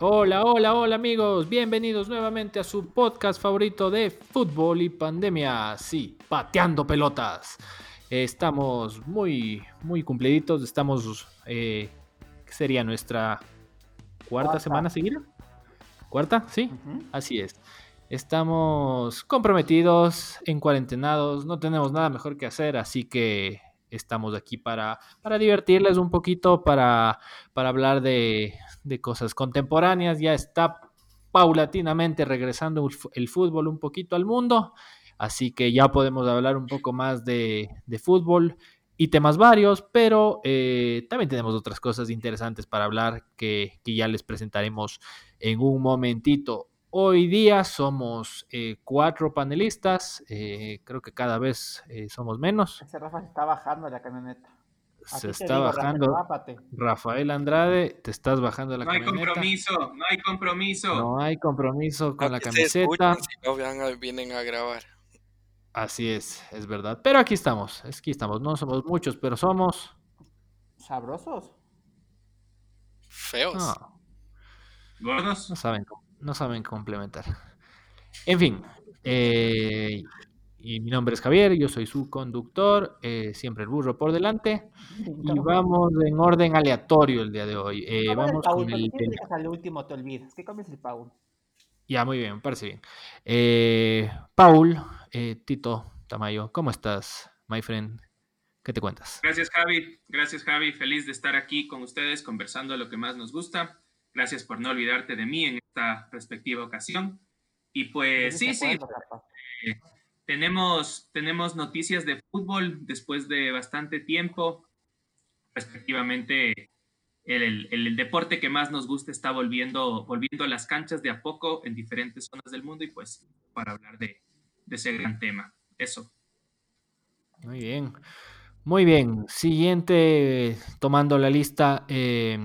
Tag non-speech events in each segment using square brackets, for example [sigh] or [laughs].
Hola, hola, hola amigos, bienvenidos nuevamente a su podcast favorito de fútbol y pandemia, sí, pateando pelotas. Estamos muy, muy cumpliditos, estamos, eh, ¿qué sería nuestra cuarta, Cuarta. semana seguida? ¿Cuarta? Sí, así es. Estamos comprometidos, en cuarentenados, no tenemos nada mejor que hacer, así que estamos aquí para, para divertirles un poquito, para, para hablar de, de cosas contemporáneas. Ya está paulatinamente regresando el fútbol un poquito al mundo, así que ya podemos hablar un poco más de, de fútbol y temas varios, pero eh, también tenemos otras cosas interesantes para hablar que, que ya les presentaremos en un momentito. Hoy día somos eh, cuatro panelistas, eh, creo que cada vez eh, somos menos. Ese Rafa se está bajando de la camioneta. Se está digo, bajando. Rafael Andrade, te estás bajando de la No hay camioneta. compromiso, no hay compromiso. No hay compromiso con No la camiseta. si no vienen a grabar. Así es, es verdad. Pero aquí estamos, aquí estamos. No somos muchos, pero somos. ¿Sabrosos? Feos. No, ¿Gordos? no saben, com- no saben complementar. En fin, eh, y mi nombre es Javier, yo soy su conductor, eh, siempre el burro por delante. Y vamos en orden aleatorio el día de hoy. Eh, vamos Paul, con el del- al último, te olvidas. ¿Qué comes el Paul? Ya, muy bien, me parece bien. Eh, Paul, eh, Tito Tamayo, ¿cómo estás, my friend? ¿Qué te cuentas? Gracias, Javi. Gracias, Javi. Feliz de estar aquí con ustedes conversando de lo que más nos gusta. Gracias por no olvidarte de mí en esta respectiva ocasión. Y pues sí, ¿De sí, Rafa? tenemos, tenemos noticias de fútbol después de bastante tiempo. Respectivamente, el, el- el deporte que más nos gusta está volviendo, volviendo a las canchas de a poco en diferentes zonas del mundo y pues para hablar de, de ese gran tema. Eso. Muy bien. Muy bien. Siguiente, tomando la lista, eh,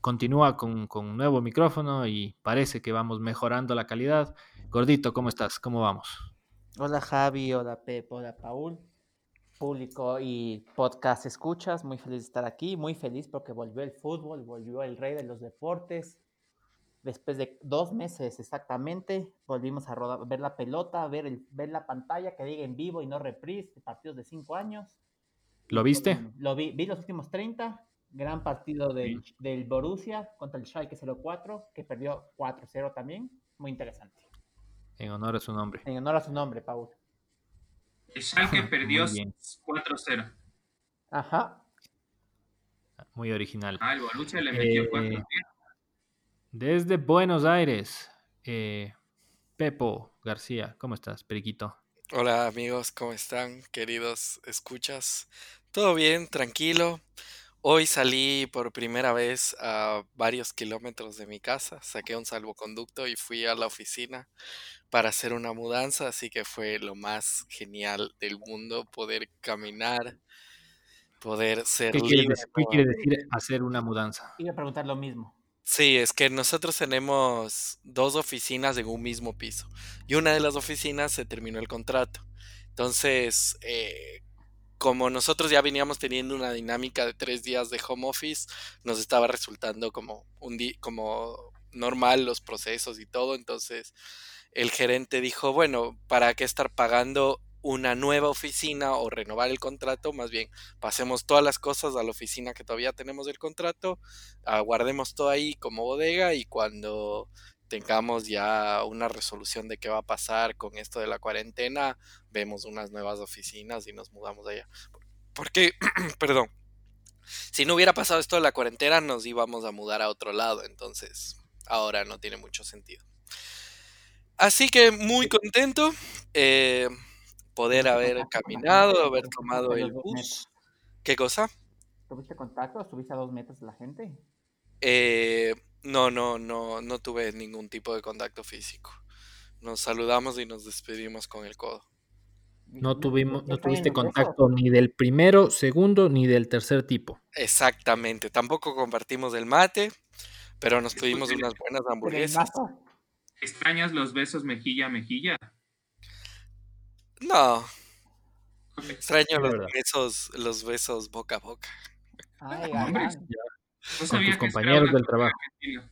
continúa con, con un nuevo micrófono y parece que vamos mejorando la calidad. Gordito, ¿cómo estás? ¿Cómo vamos? Hola Javi, hola Pep, hola Paul, público y podcast escuchas, muy feliz de estar aquí, muy feliz porque volvió el fútbol, volvió el rey de los deportes. Después de dos meses exactamente, volvimos a rodar, ver la pelota, ver, el, ver la pantalla que diga en vivo y no reprise partidos de cinco años. ¿Lo viste? Lo vi, vi los últimos 30, gran partido del, del Borussia contra el Schalke 04, que perdió 4-0 también, muy interesante. En honor a su nombre. En honor a su nombre, Paul. El Schalke [laughs] perdió Muy bien. 4-0. Ajá, Muy original. Ah, el Borussia le metió Eh, 4 Desde Buenos Aires, eh, Pepo García, ¿cómo estás, Periquito? Hola amigos, ¿cómo están? Queridos escuchas. ¿Todo bien? Tranquilo. Hoy salí por primera vez a varios kilómetros de mi casa, saqué un salvoconducto y fui a la oficina para hacer una mudanza, así que fue lo más genial del mundo poder caminar, poder ser ¿Qué quiere, libre decir, qué quiere decir hacer una mudanza? iba a preguntar lo mismo. Sí, es que nosotros tenemos dos oficinas en un mismo piso y una de las oficinas se terminó el contrato. Entonces, eh, como nosotros ya veníamos teniendo una dinámica de tres días de home office, nos estaba resultando como un como normal los procesos y todo. Entonces, el gerente dijo, bueno, ¿para qué estar pagando una nueva oficina o renovar el contrato? Más bien, pasemos todas las cosas a la oficina que todavía tenemos del contrato guardemos todo ahí como bodega y cuando tengamos ya una resolución de qué va a pasar con esto de la cuarentena, vemos unas nuevas oficinas y nos mudamos allá. Porque, [clears throat] perdón, si no hubiera pasado esto de la cuarentena, nos íbamos a mudar a otro lado, entonces ahora no tiene mucho sentido. Así que muy contento eh, poder ¿Tuviste haber caminado, haber ¿Estuviste tomado el bus. ¿Qué cosa? ¿Tuviste contacto? ¿Estuviste a dos metros de la gente? Eh, no, no, no, no tuve ningún tipo de contacto físico. Nos saludamos y nos despedimos con el codo. No tuvimos, no tuviste contacto ni del primero, segundo, ni del tercer tipo. Exactamente. Tampoco compartimos el mate, pero nos pedimos unas buenas ¿Pero el hamburguesas. ¿Extrañas los besos mejilla a mejilla? No, extraño los besos, los besos boca a boca. Ay. No Con sabía tus compañeros del trabajo. [laughs]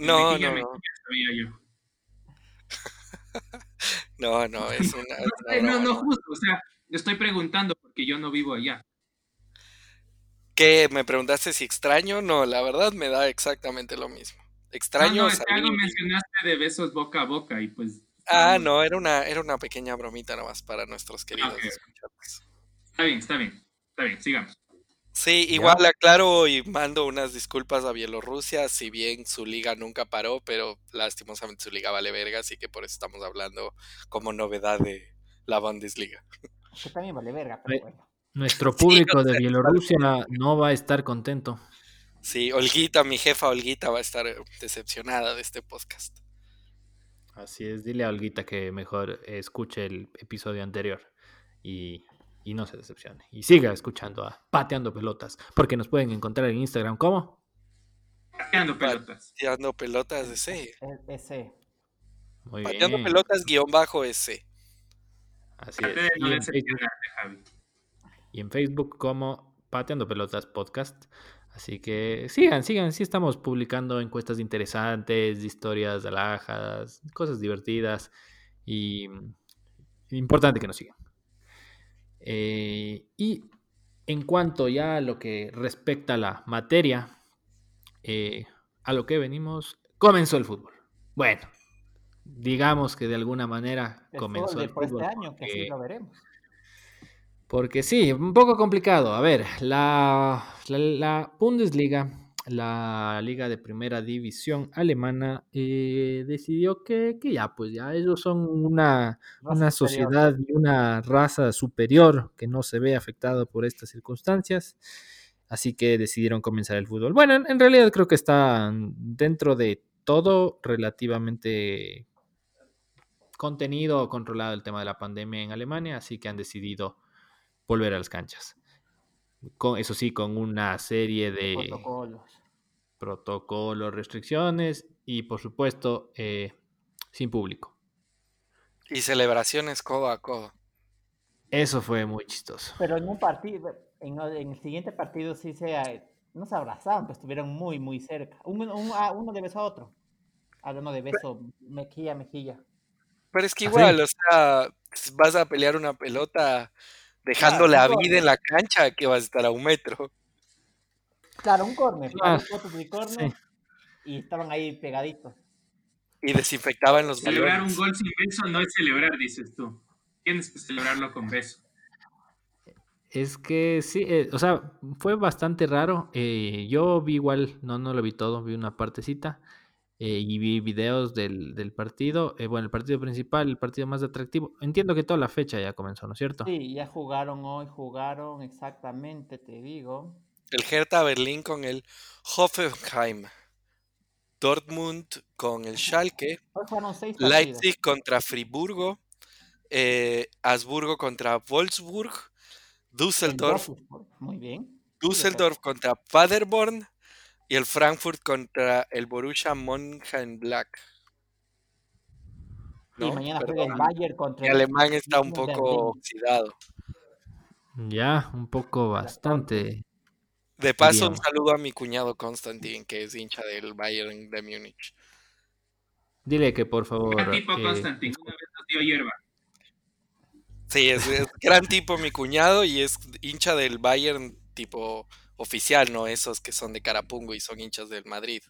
No, no, no. sabía yo. No, no, es una, No, no, no, no. justo, o sea, estoy preguntando porque yo no vivo allá. ¿Qué? ¿Me preguntaste si extraño? No, la verdad me da exactamente lo mismo. No, Extraño no, es que algo mencionaste de besos boca a boca y pues... Ah, no, era una, era una pequeña bromita nomás para nuestros queridos ok. escuchantes. Está bien, está bien, está bien, sigamos. Sí, igual aclaro y mando unas disculpas a Bielorrusia, si bien su liga nunca paró, pero lastimosamente su liga vale verga, así que por eso estamos hablando como novedad de la Bundesliga. Que también vale verga, pero bueno. Nuestro Sí, público de Bielorrusia no va a estar contento. Sí, Olguita, mi jefa Olguita va a estar eh, decepcionada de este podcast. Así es, dile a Olguita que mejor escuche el episodio anterior y, y no se decepcione. Y siga escuchando a Pateando Pelotas, porque nos pueden encontrar en Instagram como. Pateando pelotas. Pateando pelotas ese. E- Ese. Muy Pateando bien. pelotas guion bajo ese. Así es. Y en, Facebook, decepcionarte, Javi. y en Facebook como Pateando Pelotas Podcast. Así que sigan, sigan. Sí estamos publicando encuestas interesantes, historias de alhajas, cosas divertidas. Y mm, importante que nos sigan. Eh, y en cuanto ya a lo que respecta a la materia, eh, a lo que venimos, comenzó el fútbol. Bueno, digamos que de alguna manera El comenzó fútbol el fútbol. este año, que así porque- lo veremos. porque sí, un poco complicado. A ver, la, la, la Bundesliga, la liga de primera división alemana, eh, decidió que, que ya, pues ya ellos son una, una sociedad y una raza superior que no se ve afectado por estas circunstancias. Así que decidieron comenzar el fútbol. Bueno, en, en realidad creo que está dentro de todo relativamente contenido o controlado el tema de la pandemia en Alemania, así que han decidido volver a las canchas. Con, eso sí, con una serie de Protocolos. Protocolos, restricciones y por supuesto eh, sin público. Y celebraciones codo a codo. Eso fue muy chistoso. Pero en un partido, en, en el siguiente partido sí se, eh, no se abrazaron, pues estuvieron muy, muy cerca. Un- un- ah, uno de beso a otro. Hablando de beso, mejilla, a mejilla. Pero es que ¿Ah, igual, o sea, vas a pelear una pelota dejando Claro, la vida en la cancha que vas a estar a un metro. Claro, un córner, Ah, sí. y estaban ahí pegaditos. Y desinfectaban los Celebrar un gol sin beso no es celebrar, dices tú. Tienes que celebrarlo con beso. Es que sí, eh, o sea, fue bastante raro. eh, yo vi igual, no, no lo vi todo, vi una partecita eh, y vi videos del, del partido. eh, bueno, el partido principal, el partido más atractivo. Entiendo que toda la fecha ya comenzó, ¿no es cierto? Sí, ya jugaron hoy, jugaron exactamente, te digo. El Hertha Berlín con el Hoffenheim. Dortmund con el Schalke. Leipzig contra Friburgo. eh, Habsburgo contra Wolfsburg. El Düsseldorf, Muy bien. Düsseldorf contra Paderborn. Y el Frankfurt contra el Borussia Mönchengladbach. y ¿No? mañana Perdón, juega el Bayern contra el alemán está un poco oxidado. Ya, un poco bastante. De paso, un saludo a mi cuñado Constantin, que es hincha del Bayern de Múnich. Dile que por favor. Gran tipo eh, Constantin, una vez nos dio hierba. Sí, es, es gran tipo mi cuñado y es hincha del Bayern tipo oficial, no esos que son de Carapungo y son hinchas del Madrid.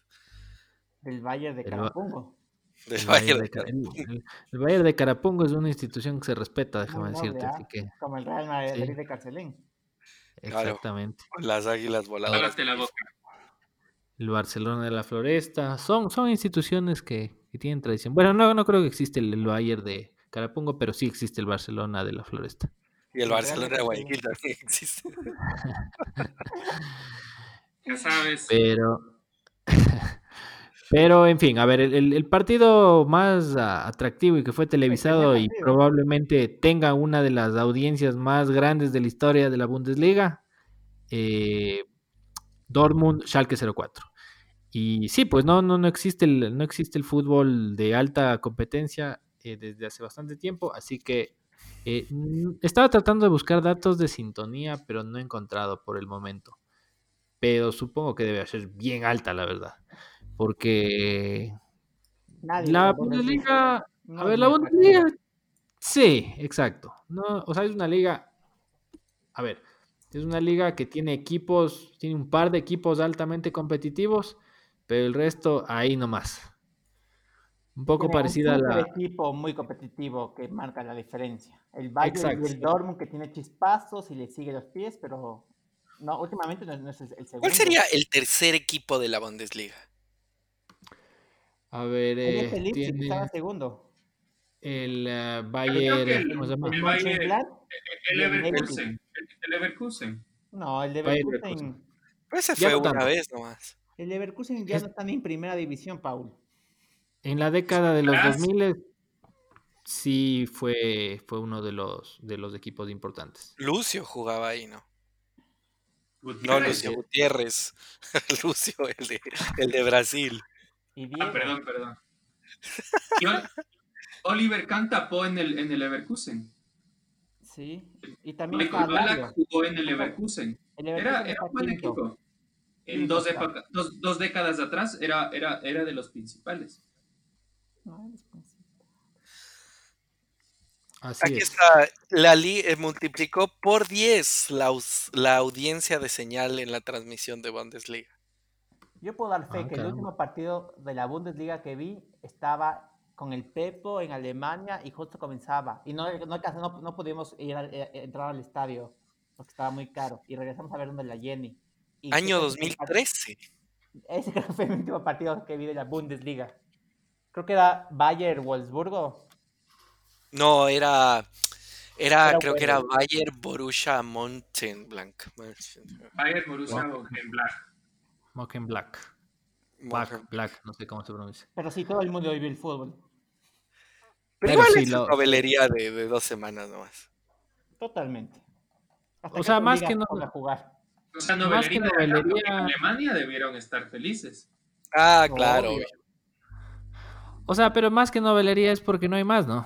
Del Bayern de Carapungo. Del el Bayern de de Ca- Carapungo. el- Bayern de Carapungo es una institución que se respeta, déjame decirte. Así que, Como el Real Madrid Sí. de Carcelén. Exactamente. Las águilas voladoras. Cállate la boca. El Barcelona de la Floresta. Son, son instituciones que, que tienen tradición. Bueno, no, no creo que existe el, el Bayern de Carapungo, pero sí existe el Barcelona de la Floresta. Y el El Barcelona de Guayaquil también [laughs] existe. Ya sabes. Pero. [laughs] Pero, en fin, a ver, el, partido más ah, atractivo y que fue televisado y probablemente tenga una de las audiencias más grandes de la historia de la Bundesliga, eh, Dortmund Schalke 04. Y sí, pues no, no, no existe el, no existe el fútbol de alta competencia eh, desde hace bastante tiempo, así que eh, estaba tratando de buscar datos de sintonía, pero no he encontrado por el momento. Pero supongo que debe ser bien alta, la verdad. Porque Nadie la de Bundesliga, no a es ver, la Bundesliga, sí, exacto. No, o sea, es una liga, a ver, es una liga que tiene equipos, tiene un par de equipos altamente competitivos, pero el resto ahí nomás. Un poco Tiene parecida a un la... equipo muy competitivo que marca la diferencia. El Bayern Exacto, y el. Dortmund que tiene chispazos y le sigue los pies, pero no, últimamente no, no es el segundo. ¿Cuál sería el tercer equipo de la Bundesliga? A ver, eh. Leipzig que estaba tiene segundo. el eh, que Bayern, el- ¿cómo se llama? El Mönchengladbach, El el Leverkusen. El, Leverkusen. No, el Bayer Leverkusen. Leverkusen. Pues ese fue una tanto. vez nomás. El Leverkusen ya Es- no está ni en primera división, Paul. En la década de los Ah, 2000 sí fue, fue uno de los, de los equipos importantes. Lucio jugaba ahí, ¿no? No. Lucio Gutiérrez. [laughs] Lucio, el de, el de Brasil. Y. Ah, perdón, perdón. Oliver Kahn tapó en el, en el Leverkusen. Sí. Y también Michael Ballack jugó en el Leverkusen. El Era, Leverkusen era un buen quinto. equipo. En dos, época- dos, dos décadas atrás era, era, era de los principales. Así Aquí es. está, la li eh, multiplicó por 10 la, la audiencia de señal en la transmisión de Bundesliga. Yo puedo dar fe Ah, que el último partido de la Bundesliga que vi estaba con el Pepo en Alemania y justo comenzaba. Y no, no, no, no pudimos ir al- eh, entrar al estadio porque estaba muy caro. Y regresamos a ver donde la Jenny. Y Año creo que ese fue el part- 2013. Ese creo que fue el último partido que vi de la Bundesliga. Creo que era Bayer Wolfsburgo. No, era, era, Era creo que era bueno. Bayer Borussia Mönchengladbach. Bayern Borussia. Mönchengladbach. Mocken Black. Black, Black, no sé cómo se pronuncia. Pero sí, todo el mundo vive el fútbol. Pero Pero igual sí, es lo- novelería de, de dos semanas nomás. Totalmente. Hasta O sea, más que no- jugar. O sea, Más que novelería, novelería- en Alemania debieron estar felices. Ah, claro. Obvio. O sea, pero más que novelería es porque no hay más, ¿no?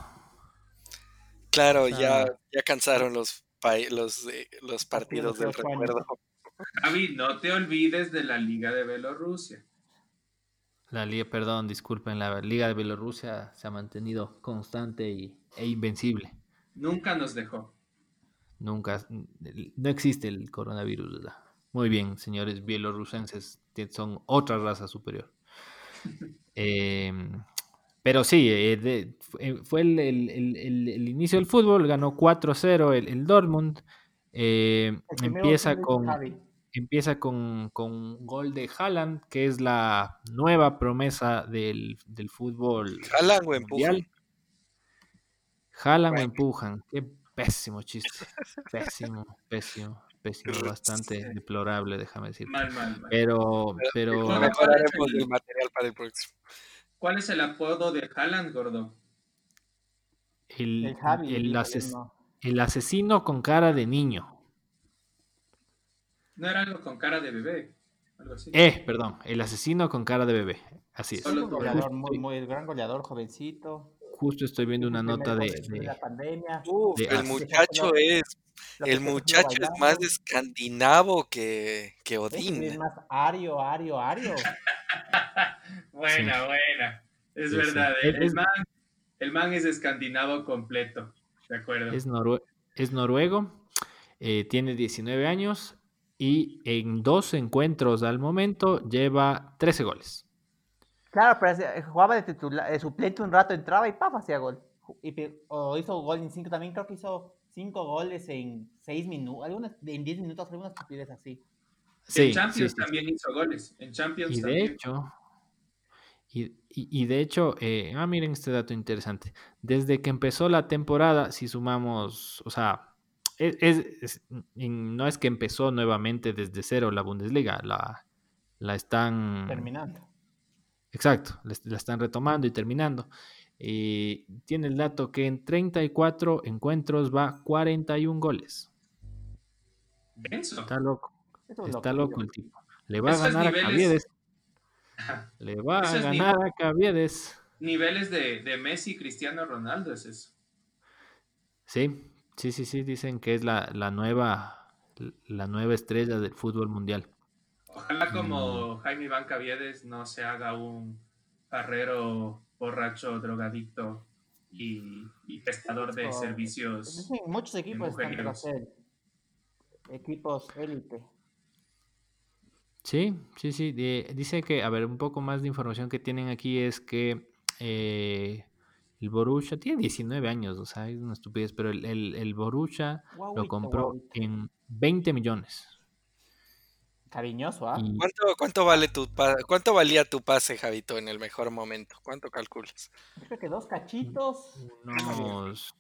Claro, O sea- ya, ya cansaron los, pa- los, eh, los partidos del recuerdo. Javi, no te olvides de la Liga de Bielorrusia. La liga, perdón, disculpen, la Liga de Bielorrusia se ha mantenido constante y, e invencible. Nunca nos dejó. Nunca, no existe el coronavirus, ¿verdad? Muy bien, señores bielorrusenses, que son otra raza superior. [laughs] Em, pero sí, eh, de- fue- el, el- el- el- el inicio del fútbol, ganó 4-0 el, el Dortmund. Eh, empieza con, empieza con, con un gol de Haaland, que es la nueva promesa del, del fútbol Jalan o empujan. Jalan o Bueno. empujan. Qué pésimo chiste. Pésimo, pésimo, pésimo. Bastante deplorable, déjame decir. Mal, mal, mal. Pero, pero, Bueno, Mejoraremos el- el material para el próximo. ¿Cuál es el apodo de Haaland, gordo? el, El Javi. el no. El asesino con cara de niño. No era algo con cara de bebé. Algo así. Eh, perdón, el asesino con cara de bebé. Así es. Solo goleador, muy, muy gran goleador, jovencito. Justo estoy viendo una nota de, de- la pandemia. Uf, de el muchacho es, el muchacho es más escandinavo que, que sí Odín. Es más Ario, Ario, Ario. [laughs] buena, buena. Es Sí, verdad. sí. El, man, el man es escandinavo completo. De acuerdo. es, norue- es noruego, eh, tiene 19 años y en dos encuentros al momento lleva 13 goles. Claro, pero jugaba de, titular, de suplente un rato, entraba y ¡paf! hacía gol. Y, o hizo gol en cinco, también creo que hizo cinco goles en seis minutos, algunas en 10 minutos, algunas estupidez así. Sí, en Champions sí, sí, también hizo goles. En Champions Y de también. hecho, y, y- y de hecho, eh, ah, miren este dato interesante. Desde que empezó la temporada, si sumamos, o sea, es, es- es- en- no es que empezó nuevamente desde cero la Bundesliga, la, la están... Terminando. Exacto, la, est- la están retomando y terminando. Y tiene el dato que en 34 encuentros va 41 goles. Está loco, Eso es está loco, loco el tipo. Le va a ganar a niveles- Caviedes. Le va a ganar a Caviedes. Niveles de, de Messi y Cristiano Ronaldo es eso. Sí, sí, sí, sí, dicen que es la, la nueva la nueva estrella del fútbol mundial. Ojalá como Jaime Iván Caviedes no se haga un carrero borracho, drogadicto y, y prestador de Oh, servicios. Sí, muchos equipos están. Equipos élite. Sí, sí, sí. de- dice que, a ver, un poco más de información que tienen aquí es que eh, el Borussia tiene 19 años, o sea, es una estupidez, pero el, el, el Borussia lo compró en 20 millones. Cariñoso, ¿ah? Y ¿Cuánto, cuánto vale tu pa- cuánto valía tu pase, Javito, en el mejor momento? ¿Cuánto calculas? Yo creo que dos cachitos. unos,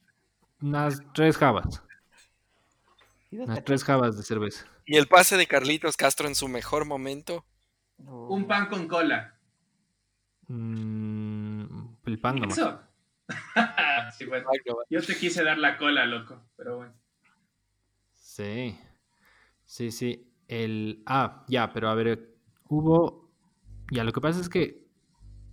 unas tres jabas, unas tres jabas de cerveza. ¿Y el pase de Carlitos Castro en su mejor momento? Un pan con cola. Mm, el pan nomás. ¿Eso? [laughs] sí, bueno. Yo te quise dar la cola, loco, pero bueno. Sí, sí, sí. El, ah, ya, pero a ver, hubo, ya, lo que pasa es que,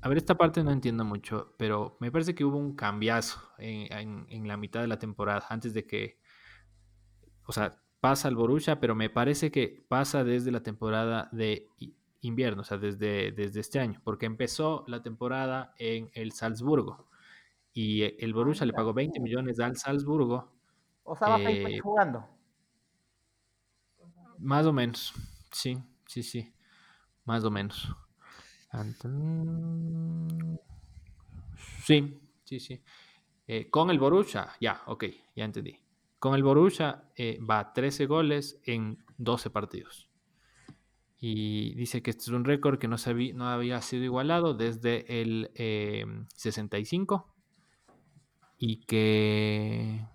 a ver, esta parte no entiendo mucho, pero me parece que hubo un cambiazo en, en- en la mitad de la temporada, antes de que, o sea, pasa al Borussia, pero me parece que pasa desde la temporada de invierno, o sea, desde, desde este año, porque empezó la temporada en el Salzburgo y eh, el Borussia le pagó 20 uh. millones al Salzburgo. O sea, va eh, jugando. Más o menos, sí, sí, sí, más o menos. Sí, sí, sí. Eh, con el Borussia, ya, ok, ya entendí. Con el Borussia eh, va 13 goles en 12 partidos. Y dice que este es un récord que no, sabí- no había sido igualado desde el eh, 65. Y que...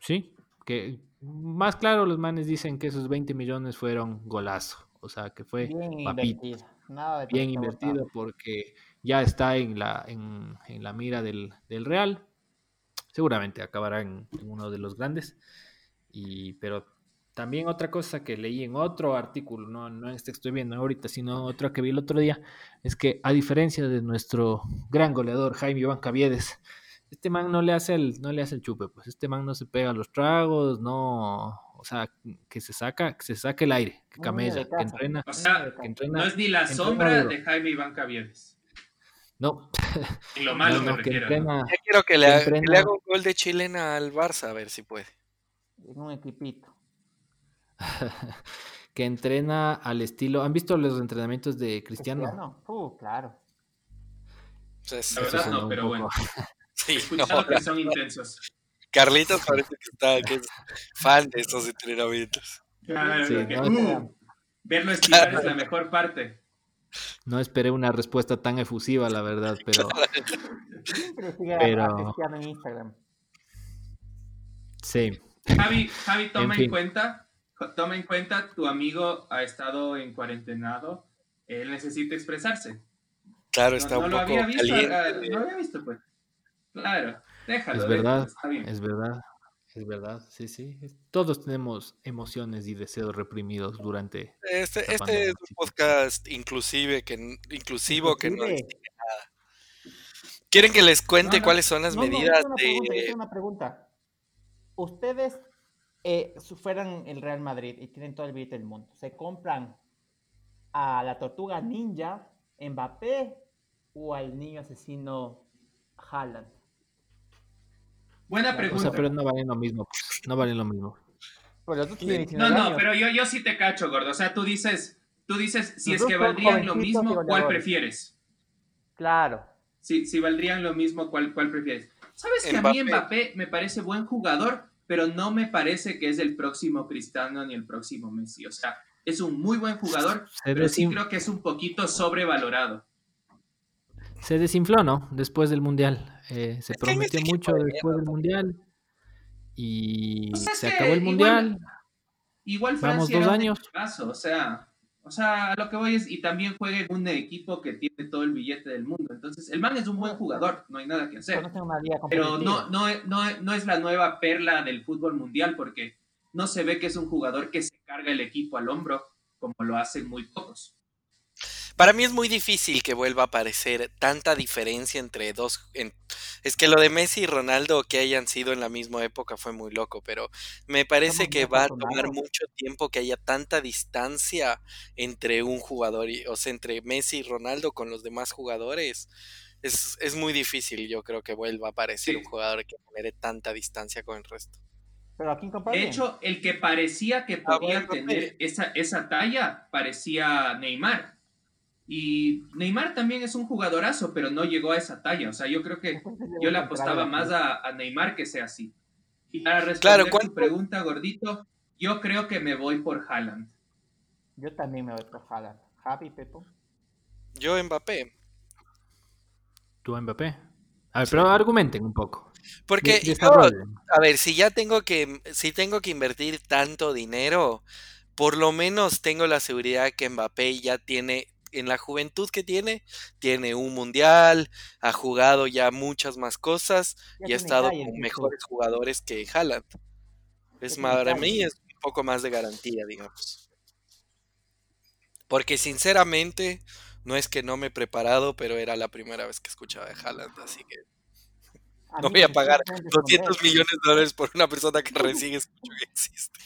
Sí, que más claro los manes dicen que esos 20 millones fueron golazo. O sea, que fue Bien invertido. Nada bien invertido porque ya está en la, en, en la mira del, del Real. Seguramente acabará en, en uno de los grandes. Y, pero también otra cosa que leí en otro artículo, no, no en este que estoy viendo ahorita, sino otro que vi el otro día, es que a diferencia de nuestro gran goleador Jaime Iván Caviedes, este man no le hace el, no le hace el chupe, pues este man no se pega los tragos, no, o sea, que se saca, que se saque el aire, que camella, que entrena, O sea, que entrena, no es ni la sombra de Jaime Iván Caviedes. No, En lo [laughs] malo no, no, me que quiero que le, que haga, que le entrena- haga un gol de chilena al Barça, a ver si puede. En un equipito. [laughs] que entrena al estilo. ¿Han visto los entrenamientos de Cristiano? Cristiano. Uh, claro. O sea, es- La verdad no, pero poco- bueno. [laughs] sí, no, que son intensos. Carlitos parece que está que es fan de estos entrenamientos. Claro, Sí, que, no, uh, verlo explicar es la mejor parte. No esperé una respuesta tan efusiva, la verdad, pero Siempre sigue a- Pero- Cristiano en Instagram. sí. Javi, Javi toma En cuenta, toma en cuenta, tu amigo ha estado en cuarentenado, él necesita expresarse. Claro, No, está no un lo poco había visto, caliente. ah, no lo había visto, pues. Claro, déjalo. Es déjalo, verdad, está bien. es verdad, es verdad, sí, sí. Todos tenemos emociones y deseos reprimidos durante... Este, este pandemia, es un podcast inclusive, que, inclusivo, que no Inclusive- ¿Quieren que les cuente No, no, cuáles son las No, no, yo medidas una pregunta, yo de... tengo una pregunta. Ustedes eh, fueran el Real Madrid y tienen todo el billete del mundo. ¿Se compran a la tortuga ninja Mbappé o al niño asesino Haaland? Buena sea, O pregunta. sea, pero no valen lo mismo, pues, no valen lo mismo. Pues No, 19 no, años. pero yo, yo sí te cacho, gordo. O sea, tú dices, tú dices, si Los es que valdrían lo mismo, ¿cuál prefieres? Claro. Si, si valdrían lo mismo, ¿cuál, cuál prefieres? Sabes que a mí Mbappé. Me parece buen jugador, pero no me parece que es el próximo Cristiano ni el próximo Messi. O sea, es un muy buen jugador, Se, pero sí creo que es un poquito sobrevalorado. se desinfló, ¿no? Después del Mundial. Eh, se Es prometió mucho de después del. Mundial. Y O sea, es se acabó el igual- Mundial. Igual Vamos Francia dos años. equipazo, o sea, o sea, a lo que voy es, y también juega en un equipo que tiene todo el billete del mundo. Entonces, el man es un buen jugador, no hay nada que hacer. Pero no, no, no, no es la nueva perla del fútbol mundial porque no se ve que es un jugador que se carga el equipo al hombro como lo hacen muy pocos. Para mí es muy difícil que vuelva a aparecer tanta diferencia entre dos. en- es que lo de Messi y Ronaldo que hayan sido en la misma época fue muy loco, pero me parece que va a tomar mucho tiempo que haya tanta distancia entre un jugador, y, o sea, entre Messi y Ronaldo con los demás jugadores. Es, es muy difícil, yo creo que vuelva a aparecer Sí. un jugador que genere tanta distancia con el resto. Pero aquí De hecho, el que parecía que Ah, podía bueno, tener esa, esa talla parecía Neymar. Y Neymar también es un jugadorazo, pero no llegó a esa talla. O sea, yo creo que [laughs] yo le apostaba más a, a Neymar que sea así. Y para responder Claro, tu ¿cuánto- pregunta, gordito, yo creo que me voy por Haaland. Yo también me voy por Haaland. Javi, Pepo. Yo, Mbappé. ¿Tú, Mbappé? A ver, pero argumenten un poco. Porque yo. A ver, si ya tengo que, si tengo que invertir tanto dinero, por lo menos tengo la seguridad que Mbappé ya tiene, en la juventud que tiene, tiene un mundial, ha jugado ya muchas más cosas Ya y ha estado con mejores jugadores que Haaland. Es para mí es un poco más de garantía, digamos. Porque sinceramente, no es que no me he preparado, pero era la primera vez que escuchaba de Haaland, así que A no voy a pagar pueden 200 responder. millones de dólares por una persona que [laughs] recién escucho que existe.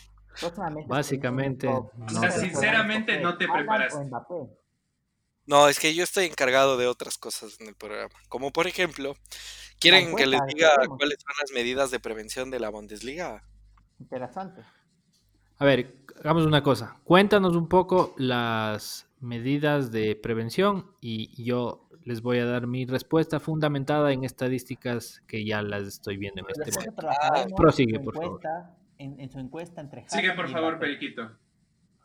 Básicamente, no. O sea, sinceramente, no te preparaste. No, es que yo estoy encargado de otras cosas en el programa. Como por ejemplo, ¿quieren que les diga cuáles son las medidas de prevención de la Bundesliga? Interesante. A ver, hagamos una cosa. Cuéntanos un poco las medidas de prevención y yo les voy a dar mi respuesta fundamentada en estadísticas que ya las estoy viendo en este momento. prosigue, por favor. En, en su encuesta entre Sigue, por favor. Periquito.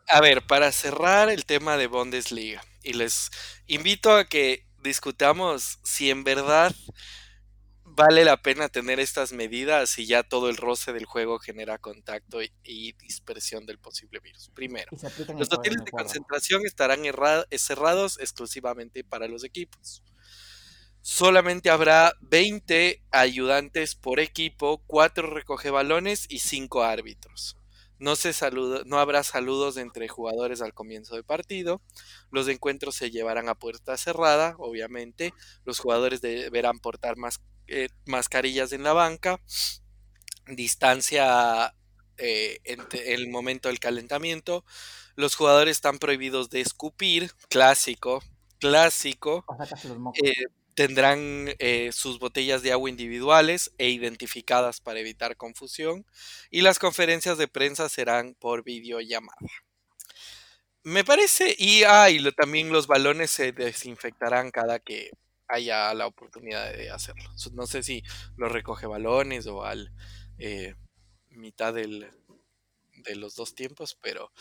A ver, para cerrar el tema de Bundesliga, y les invito a que discutamos si en verdad vale la pena tener estas medidas y ya todo el roce del juego genera contacto y, y dispersión del posible virus. Primero. Los hoteles el de concentración estarán eh, cerrados exclusivamente para los equipos. Solamente habrá 20 ayudantes por equipo, 4 recogebalones y 5 árbitros. No, se saluda- no habrá saludos entre jugadores al comienzo del partido. Los encuentros se llevarán a puerta cerrada, obviamente. Los jugadores deberán portar mas- eh, mascarillas en la banca. Distancia eh, entre el momento del calentamiento. Los jugadores están prohibidos de escupir, clásico, clásico. O sacarse los mocos. Eh, tendrán eh, sus botellas de agua individuales e identificadas para evitar confusión. Y las conferencias de prensa serán por videollamada. Me parece, y, ah, y lo- también los balones se desinfectarán cada que haya la oportunidad de hacerlo. No sé si los recoge balones o al eh, mitad del, de los dos tiempos, pero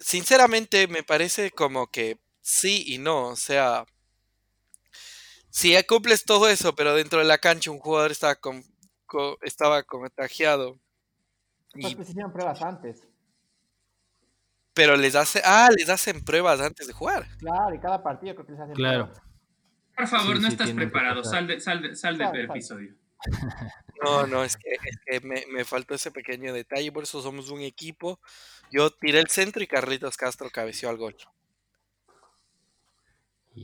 sinceramente me parece como que sí y no. O sea, si ya cumples todo eso, pero dentro de la cancha un jugador estaba, con- co- estaba contagiado, Pues y, que se hicieron pruebas antes. pero les hace, ah, les hacen pruebas antes de jugar. Claro, y cada partido creo que les hacen Claro. pruebas. Por favor, Sí, no sí, estás preparado. Sal, de- sal, de- sal del episodio. No, no, es que, es que me, me faltó ese pequeño detalle, por eso somos un equipo. Yo tiré el centro y Carlitos Castro cabeció al gol.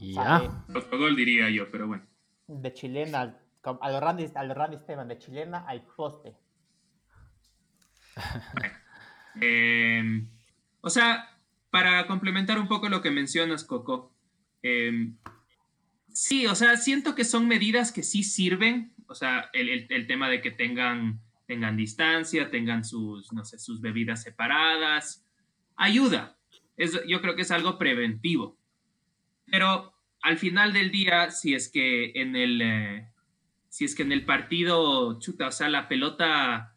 Ya. Autogol diría yo, pero bueno. De chilena a los Randy, a los Randy Esteban, de chilena al poste. [laughs] Eh, o sea, para complementar un poco lo que mencionas, Coco, eh, sí, o sea, siento que son medidas que sí sirven, o sea, el, el- el tema de que tengan, tengan distancia, tengan sus, no sé, sus bebidas separadas, ayuda. Es, yo creo que es algo preventivo. Pero al final del día, si es que en el, eh, si es que en el partido, chuta, o sea, la pelota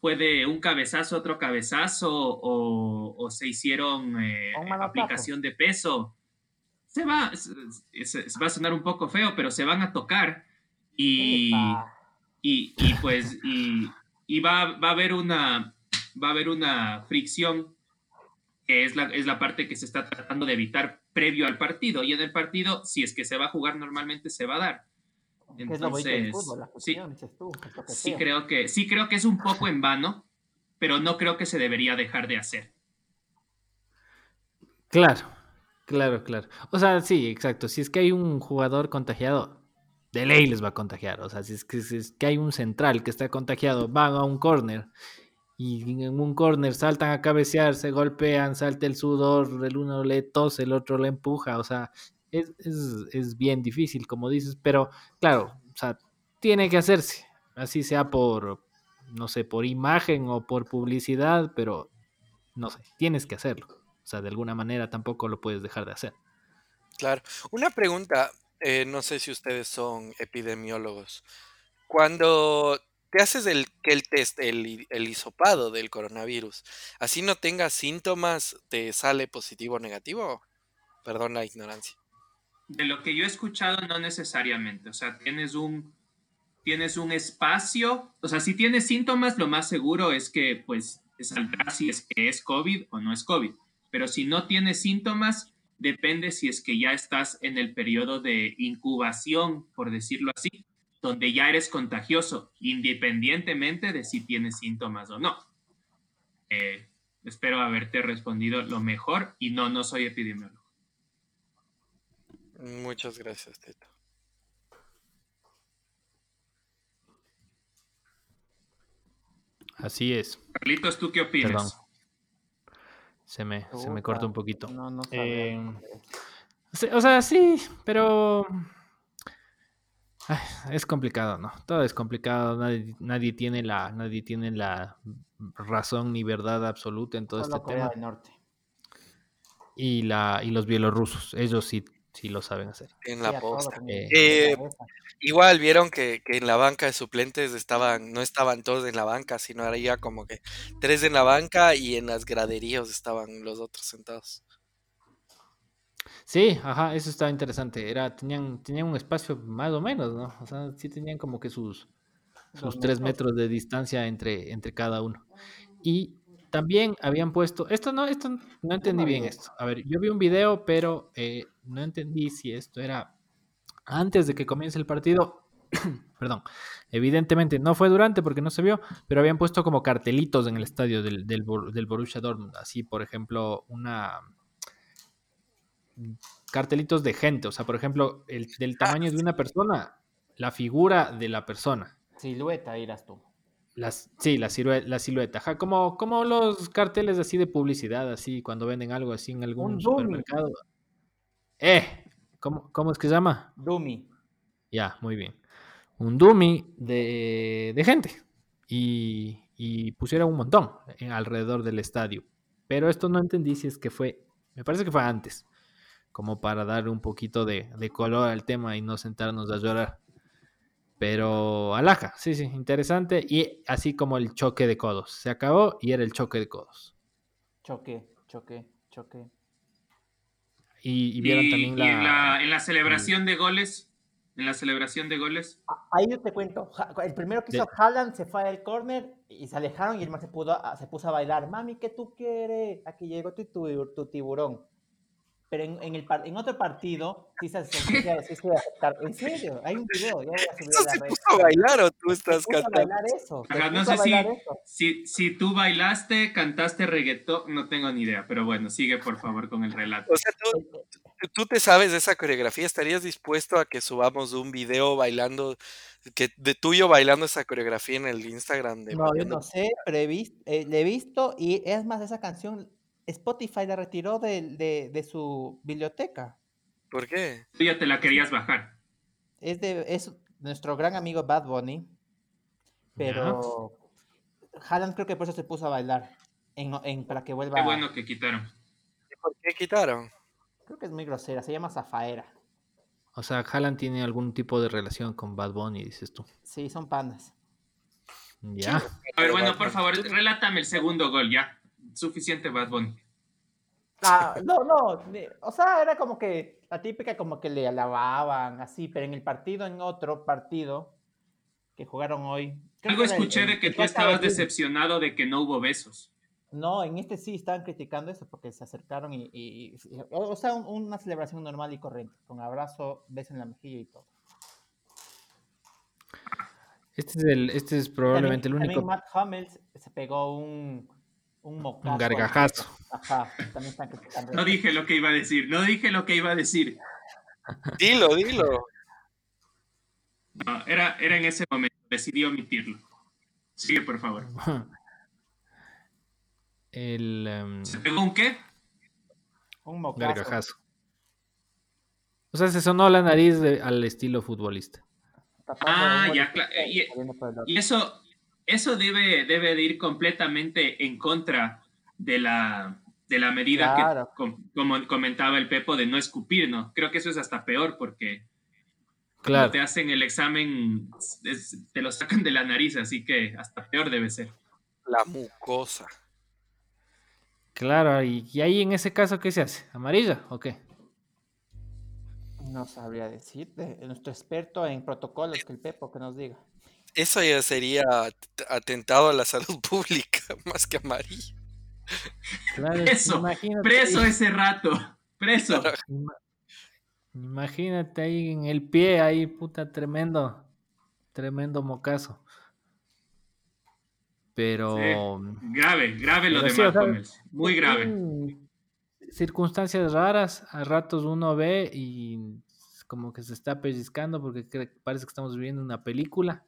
fue de un cabezazo a otro cabezazo o, o se hicieron eh, aplicación de peso. Se va, se, se- va a sonar un poco feo, pero se van a tocar y, y, y pues y, y va, va a haber una va a haber una fricción que es la, es la parte que se está tratando de evitar previo al partido y en el partido si es que se va a jugar normalmente se va a dar entonces, fútbol, sí. tú, sí creo que sí creo que es un poco en vano pero no creo que se debería dejar de hacer Claro, Claro, claro. O sea, sí, exacto. Si es que hay un jugador contagiado, de ley les va a contagiar. O sea, si es que, si es que hay un central que está contagiado, van a un corner y en un corner saltan a cabecear, se golpean, salta el sudor, el uno le tose, el otro le empuja. O sea, es, es, es bien difícil, como dices, pero claro, o sea, tiene que hacerse. Así sea por, no sé, por imagen o por publicidad, pero no sé, tienes que hacerlo. O sea, de alguna manera tampoco lo puedes dejar de hacer. Claro. Una pregunta, eh, no sé si ustedes son epidemiólogos. Cuando te haces el, el test, el, el hisopado del coronavirus, así no tengas síntomas, ¿te sale positivo o negativo? Perdón la ignorancia. De lo que yo he escuchado, no necesariamente. O sea, tienes un, tienes un espacio, o sea, si tienes síntomas, lo más seguro es que pues saldrá si es que es COVID o no es COVID. Pero si no tienes síntomas, depende si es que ya estás en el periodo de incubación, por decirlo así, donde ya eres contagioso, independientemente de si tienes síntomas o no. Eh, espero haberte respondido lo mejor y no, no soy epidemiólogo. Muchas gracias, Tito. Así es. Carlitos, ¿tú qué opinas? Perdón. Se me, se me corta un poquito. No, no Eh, o sea, sí, pero ay, es complicado, ¿no? Todo es complicado. Nadie, nadie tiene la, nadie tiene la razón ni verdad absoluta en todo Solo este Corea tema. del Norte. Y la, y los bielorrusos, ellos sí, sí lo saben hacer. En la posta. Eh, cabeza. Igual vieron que, que en la banca de suplentes estaban, no estaban todos en la banca, sino había como que tres en la banca y en las graderías estaban los otros sentados. Sí, ajá, eso estaba interesante. Era, tenían, tenían un espacio más o menos, ¿no? O sea, sí tenían como que sus, sus tres metros. de distancia entre, entre cada uno. Y también habían puesto, esto no, esto no entendí bien esto. A ver, yo vi un video, pero eh, no entendí si esto era antes de que comience el partido. [coughs] Perdón, evidentemente no fue durante porque no se vio, pero habían puesto como cartelitos en el estadio del, del, del Borussia Dortmund. Así, por ejemplo, una cartelitos de gente, o sea, por ejemplo, el, del tamaño de una persona, la figura de la persona. Silueta irás tú. Las, sí, la, silhue- la silueta. ajá, como, como los carteles así de publicidad, así cuando venden algo así en algún Un dummy. supermercado. Eh, ¿cómo, ¿cómo es que se llama? Dummy. Ya, muy bien. Un dummy de, de gente. Y, y pusieron un montón en- alrededor del estadio. Pero esto no entendí si es que fue, me parece que fue antes, como para darle un poquito de, de color al tema y no sentarnos a llorar. Pero alaja, sí, sí, interesante. Y así como el choque de codos. Se acabó y era el choque de codos. Choque, choque, choque. Y, y vieron Y- también y la... en, la, en la celebración de goles, en la celebración de goles, Ah, Ahí yo te cuento. El primero que De- hizo Haaland se fue al corner y se alejaron y el man se, pudo, se puso a bailar. Mami, ¿qué tú quieres? Aquí llegó tu, tu, tu tiburón. Pero en, en el, en otro partido, sí se, sí aceptar. En serio, hay un video. Yo voy a subir ¿Eso a la se red. puso a bailar o tú Se estás cantando? bailar eso. Ajá, no sé si- eso. si, si tú bailaste, cantaste reggaetón, no tengo ni idea, pero bueno, sigue por favor con el relato. O sea, tú, tú- tú te sabes de esa coreografía, ¿estarías dispuesto a que subamos un video bailando, que de tuyo bailando esa coreografía en el Instagram de No, yo Mariano? no sé, pero he vis- eh, le he visto y es más, esa canción Spotify la retiró de, de, de su biblioteca. ¿Por qué? Tú ya te la querías bajar. Es de es nuestro gran amigo Bad Bunny, pero Haaland creo que por eso se puso a bailar en, en- para que vuelva. Qué bueno que quitaron. ¿Y ¿Por qué quitaron? Creo que es muy grosera, se llama Zafaera. O sea, Haaland tiene algún tipo de relación con Bad Bunny, dices tú. Sí, son pandas. Ya. A ver, bueno, por favor, relátame el segundo gol, ya. Suficiente Bad Bunny. Ah, no, no, o sea, era como que la típica como que le alababan así, pero en el partido, en otro partido que jugaron hoy. Algo escuché el- de que el tú estabas decepcionado de que no hubo besos. No, en este sí estaban criticando eso porque se acercaron y, y- y- o, o sea, un- una celebración normal y corriente, con abrazo, beso en la mejilla y todo. Este es, el, este es probablemente También- el único. También Matt Hummels se pegó un, Un mocazo. Un gargajazo. Ajá, también están criticando. No dije lo que iba a decir, no dije lo que iba a decir. Dilo, dilo. No, era, era en ese momento, decidí omitirlo. Sigue, por favor. [laughs] El em, ¿Se pegó un qué? Un mocazo. gargajazo. O sea, se sonó la nariz de- al estilo futbolista. Ah, ya, gol cla- y- saliendo por el otro. Y eso, eso debe, debe de ir completamente en contra de la, de la medida Claro. que, com- como comentaba el Pepo, de no escupir, ¿no? Creo que eso es hasta peor porque cuando te hacen el examen, es- te lo sacan de la nariz, así que hasta peor debe ser. La mucosa. Claro, y, y ahí en ese caso, ¿qué se hace? ¿Amarilla o qué? No sabría decirte. Nuestro experto en protocolos, que el Pepo, que nos diga. Eso ya sería at- atentado a la salud [laughs] pública, más que amarillo. Claro, Preso, imagínate Preso ahí- ese rato, preso. ima- Imagínate ahí en el pie, ahí, puta, tremendo, tremendo mocazo. Pero Grave, grave lo de sí, muy grave. son circunstancias raras, a ratos uno ve y como que se está pellizcando porque parece que estamos viviendo una película,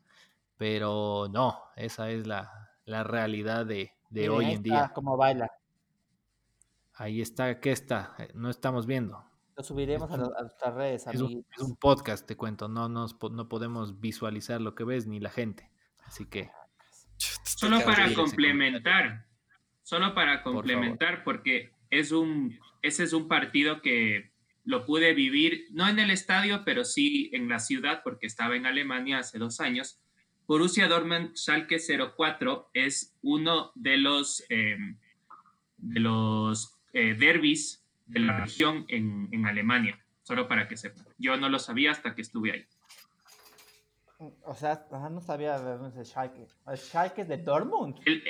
pero no, esa es la, la realidad de, de hoy en día. Como baila. Ahí está, ¿qué está? Eh, No estamos viendo. Lo subiremos a, nuestras redes, Es un, es un podcast, te cuento, no, nos no podemos visualizar lo que ves ni la gente. Así que, Solo para complementar, solo para complementar, porque es un, ese es un partido que lo pude vivir, no en el estadio, pero sí en la ciudad, porque estaba en Alemania hace dos años. Borussia Dortmund Schalke 04 es uno de los, eh, de los eh, derbis de la región en, en Alemania, solo para que sepan. Yo no lo sabía hasta que estuve ahí. O sea, no sabía de dónde es el Schalke. ¿El Schalke es de Dortmund? El,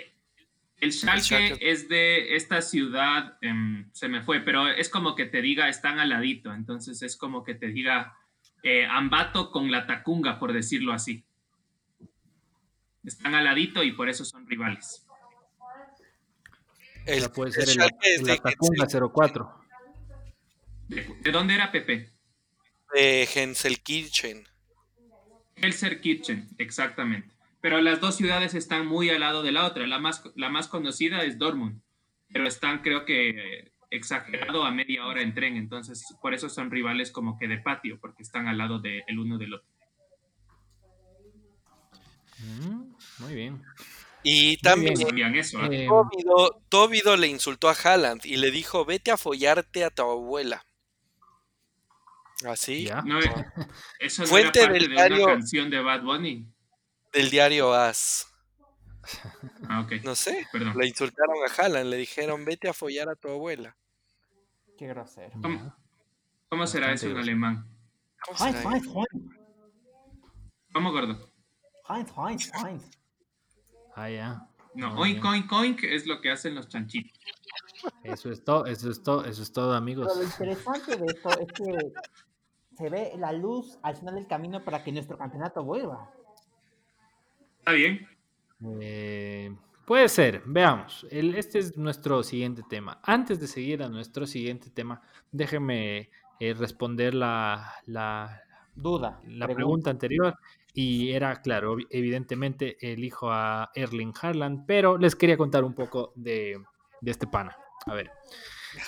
el Schalke Schalke. es de esta ciudad, em, se me fue, pero es como que te diga, están al ladito, entonces es como que te diga eh, Ambato con la Tacunga, por decirlo así. Están al ladito y por eso son rivales. El, puede el ser el, el de, Atacunga 04. ¿De, de dónde era Pepe? de Henselkirchen. Helser Kitchen, exactamente. Pero las dos ciudades están muy al lado de la otra. La más, la más conocida es Dortmund, pero están creo que exagerado a media hora en tren, entonces por eso son rivales como que de patio, porque están al lado del uno del otro. Mm, muy bien. Y también bien. Eh, Tóbido, Tóbido le insultó a Haaland y le dijo, vete a follarte a tu abuela. Así, ya. No, eh, [laughs] eso no Fuente era parte del de diario- una canción de Bad Bunny. del diario As. [laughs] Ah, ok. No sé, Perdón. le insultaron a Haaland, le dijeron, vete a follar a tu abuela. Qué grosero. ¿Cómo, cómo será eso en alemán? ¿Cómo Heinz, será? Heinz, Heinz. ¿Cómo, gordo? Heinz, Heinz, Heinz. Ah, ya. No, Muy oink, bien. oink, oink es lo que hacen los chanchitos. Eso es todo, eso es todo, eso es todo, amigos. Pero lo interesante de esto es que se ve la luz al final del camino para que nuestro campeonato vuelva. ¿Está bien? Eh, puede ser, veamos. El- este es nuestro siguiente tema. Antes de seguir a nuestro siguiente tema, déjeme eh, responder la, la, Duda. la pregunta anterior. Y era, claro, evidentemente elijo a Erling Haaland, pero les quería contar un poco de, de este pana. A ver,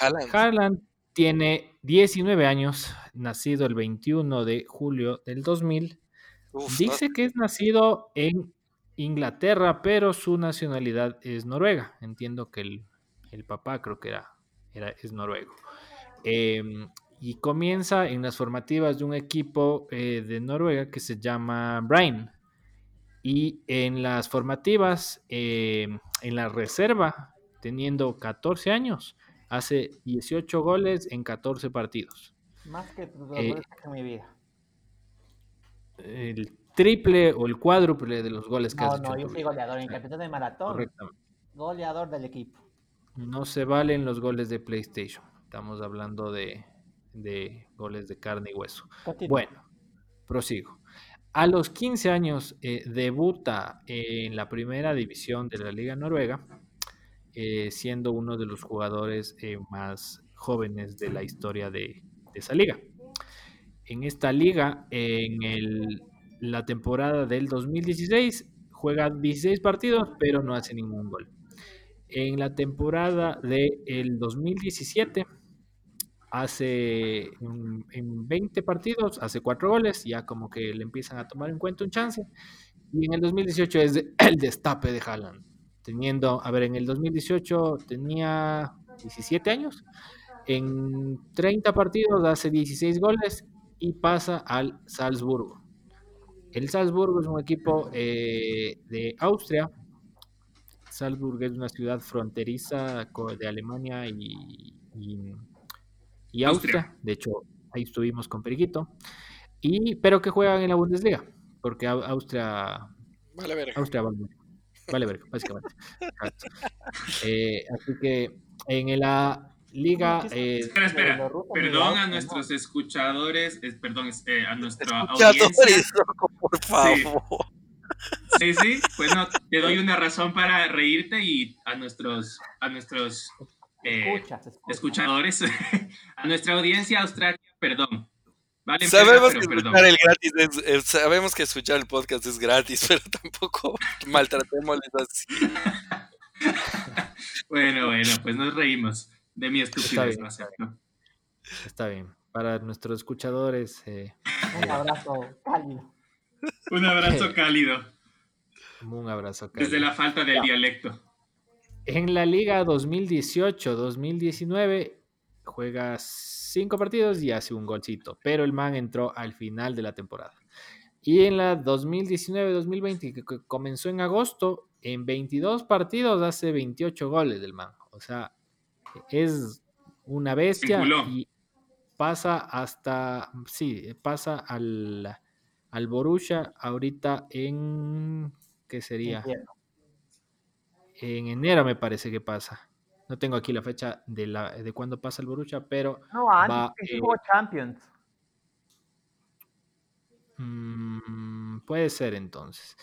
Haaland. Haaland tiene 19 años, nacido el 21 de julio del 2000. Uf, no- Dice que es nacido en Inglaterra, pero su nacionalidad es noruega. Entiendo que el, el papá creo que era, era es noruego. Em, y comienza en las formativas de un equipo eh, de Noruega que se llama Brain. Y en las formativas, em, en la reserva, teniendo 14 años, hace 18 goles en 14 partidos. Más que los Eh, goles que en mi vida. El triple o el cuádruple de los goles que No, has hecho no, yo vida. goleador. En campeonato de maratón, goleador del equipo. No se valen los goles de PlayStation. Estamos hablando de, de goles de carne y hueso. Bueno, prosigo. A los 15 años eh, debuta en la primera división de la Liga Noruega eh, siendo uno de los jugadores eh, más jóvenes de la historia de, de esa liga. En esta liga, en el, la temporada del 2016, juega 16 partidos, pero no hace ningún gol. En la temporada del 2017 hace en, en 20 partidos, hace 4 goles, ya como que le empiezan a tomar en cuenta un chance. Y en el 2018 es [clears throat] el destape de Haaland. Teniendo, a ver, en el 2018 tenía 17 años. En 30 partidos hace 16 goles y pasa al Salzburgo. El Salzburgo es un equipo eh, de Austria. Salzburg es una ciudad fronteriza de Alemania y- y Austria. Austria. De hecho, ahí estuvimos con Periquito. Y, pero que juegan en la Bundesliga, porque Au- Austria Vale, verga. Austria vale, vale verga, básicamente. Eh, así que en la liga, ¿Qué eh, Espera, espera. Rusos Perdón a ¿no? nuestros escuchadores, es- perdón, eh, a nuestra [laughs] audiencia. Loco, por favor. Sí, sí, bueno, te doy una razón para reírte y a nuestros, a nuestros eh, Escuchas, escuchas. escuchadores, [laughs] a nuestra audiencia australia, perdón. Vale, Sabemos pero que perdón. escuchar el gratis es, eh, sabemos que escuchar el podcast es gratis, [laughs] pero tampoco [laughs] maltratémosles así. Bueno, bueno, pues nos reímos de mi estupidez, lo está acepto. está bien. Para nuestros escuchadores, eh, Un abrazo cálido. Un abrazo cálido un abrazo. desde cálido. la falta del dialecto. En la liga 2018-2019 juega cinco partidos y hace un golcito, pero el man entró al final de la temporada. Y en la 2019-2020, que que comenzó en agosto, en 22 partidos hace 28 goles del man. O sea, es una bestia y pasa hasta, sí, pasa al, al Borussia ahorita en, ¿qué sería? En enero me parece que pasa. No tengo aquí la fecha de, la, de cuándo pasa el Borussia, pero No, antes Va, que eh, jugó Champions. mm, puede ser entonces.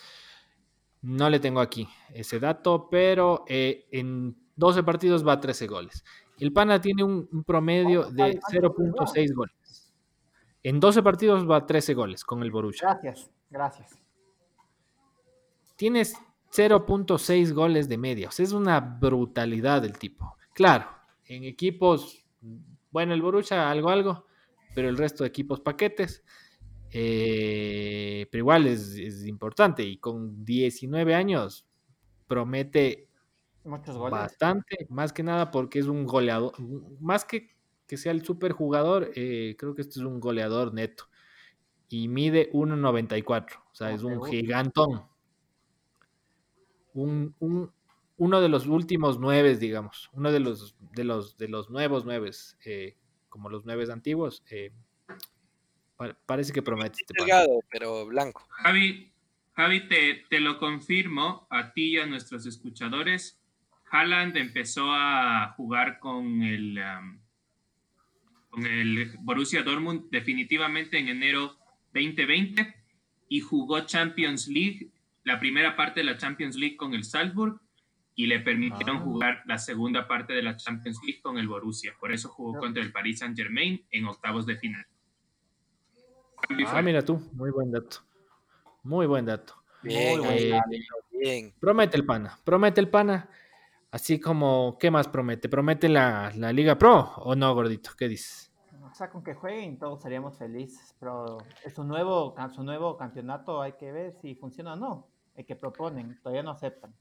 No le tengo aquí ese dato, pero eh, en 12 partidos va a 13 goles. El Pana tiene un, un promedio ¿Cuánto de sabe cuánto 0.6 goles. En 12 partidos va a 13 goles con el Borussia. Gracias, gracias. Tienes 0.6 goles de media. O sea, es una brutalidad el tipo. Claro, en equipos, bueno, el Borussia algo, algo, pero el resto de equipos paquetes. eh, pero igual es, es importante y con 19 años promete Muchos goles. bastante, más que nada porque es un goleador, más que que sea el super jugador, eh, creo que este es un goleador neto y mide 1.94, o sea, Como es un gigantón. Un, un- uno de los últimos nueve, digamos, uno de los, de los, de los nuevos nueves, eh, como los nueves antiguos, eh, pa- parece que promete este. Delgado, pero blanco. Javi, Javi te, te lo confirmo a ti y a nuestros escuchadores. Haaland empezó a jugar con el, um, con el Borussia Dortmund definitivamente en enero 2020 y jugó Champions League, la primera parte de la Champions League con el Salzburg y le permitieron Ah. jugar la segunda parte de la Champions League con el Borussia. Por eso jugó contra el Paris Saint Germain en octavos de final. Ah, mira tú, muy buen dato. Muy buen dato. Bien, buen bien. Promete el pana, promete el pana. Así como, ¿qué más promete? ¿Promete la, la Liga Pro o no, gordito? ¿Qué dices? O sea, con que jueguen todos seríamos felices, pero es un nuevo, su nuevo campeonato, hay que ver si funciona o no. El que proponen, todavía no aceptan.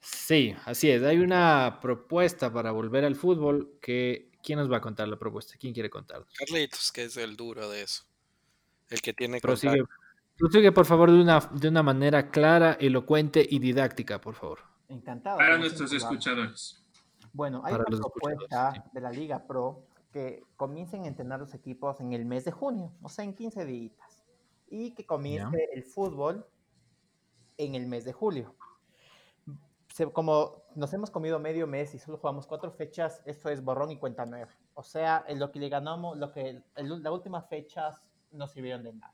Sí, así es. Hay una propuesta para volver al fútbol que... ¿Quién nos va a contar la propuesta? ¿Quién quiere contarnos? Carlitos, que es el duro de eso. El que tiene Prosigue, prosigue, por favor, de una, de una manera clara, elocuente y didáctica, por favor. Encantado. Para nuestros escuchadores. Bueno, hay Para una propuesta de la Liga Pro que comiencen a entrenar los equipos en el mes de junio, o sea, en 15 días. Y que comience el fútbol en el mes de julio. Se- como nos hemos comido medio mes y solo jugamos cuatro fechas, esto es borrón y cuenta nueva. O sea, en lo que le ganamos, lo que el- las últimas fechas no sirvieron de nada.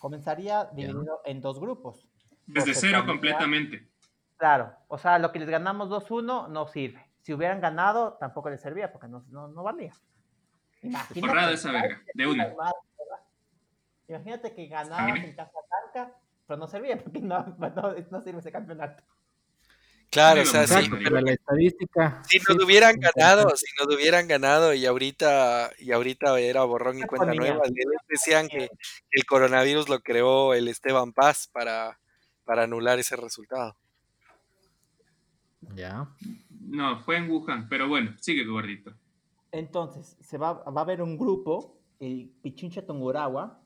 Comenzaría dividido en dos grupos. Desde cero completamente. Claro, o sea, lo que les ganamos 2-1 no sirve. Si hubieran ganado, tampoco les servía porque no, no, no valía. Imagínate. esa verga, de una. Imagínate que ganabas en Casa Blanca, pero no servía [laughs] porque no, no, no sirve ese campeonato. Claro, o sea, sí, pero la estadística. Si nos hubieran ganado, si nos hubieran ganado y ahorita, y ahorita era borrón y cuenta nueva, decían que el coronavirus lo creó el Esteban Paz para, para anular ese resultado. Ya. No, fue en Wuhan, pero bueno, sigue gordito. Entonces, se va, va a haber un grupo, el Pichincha Tungurahua,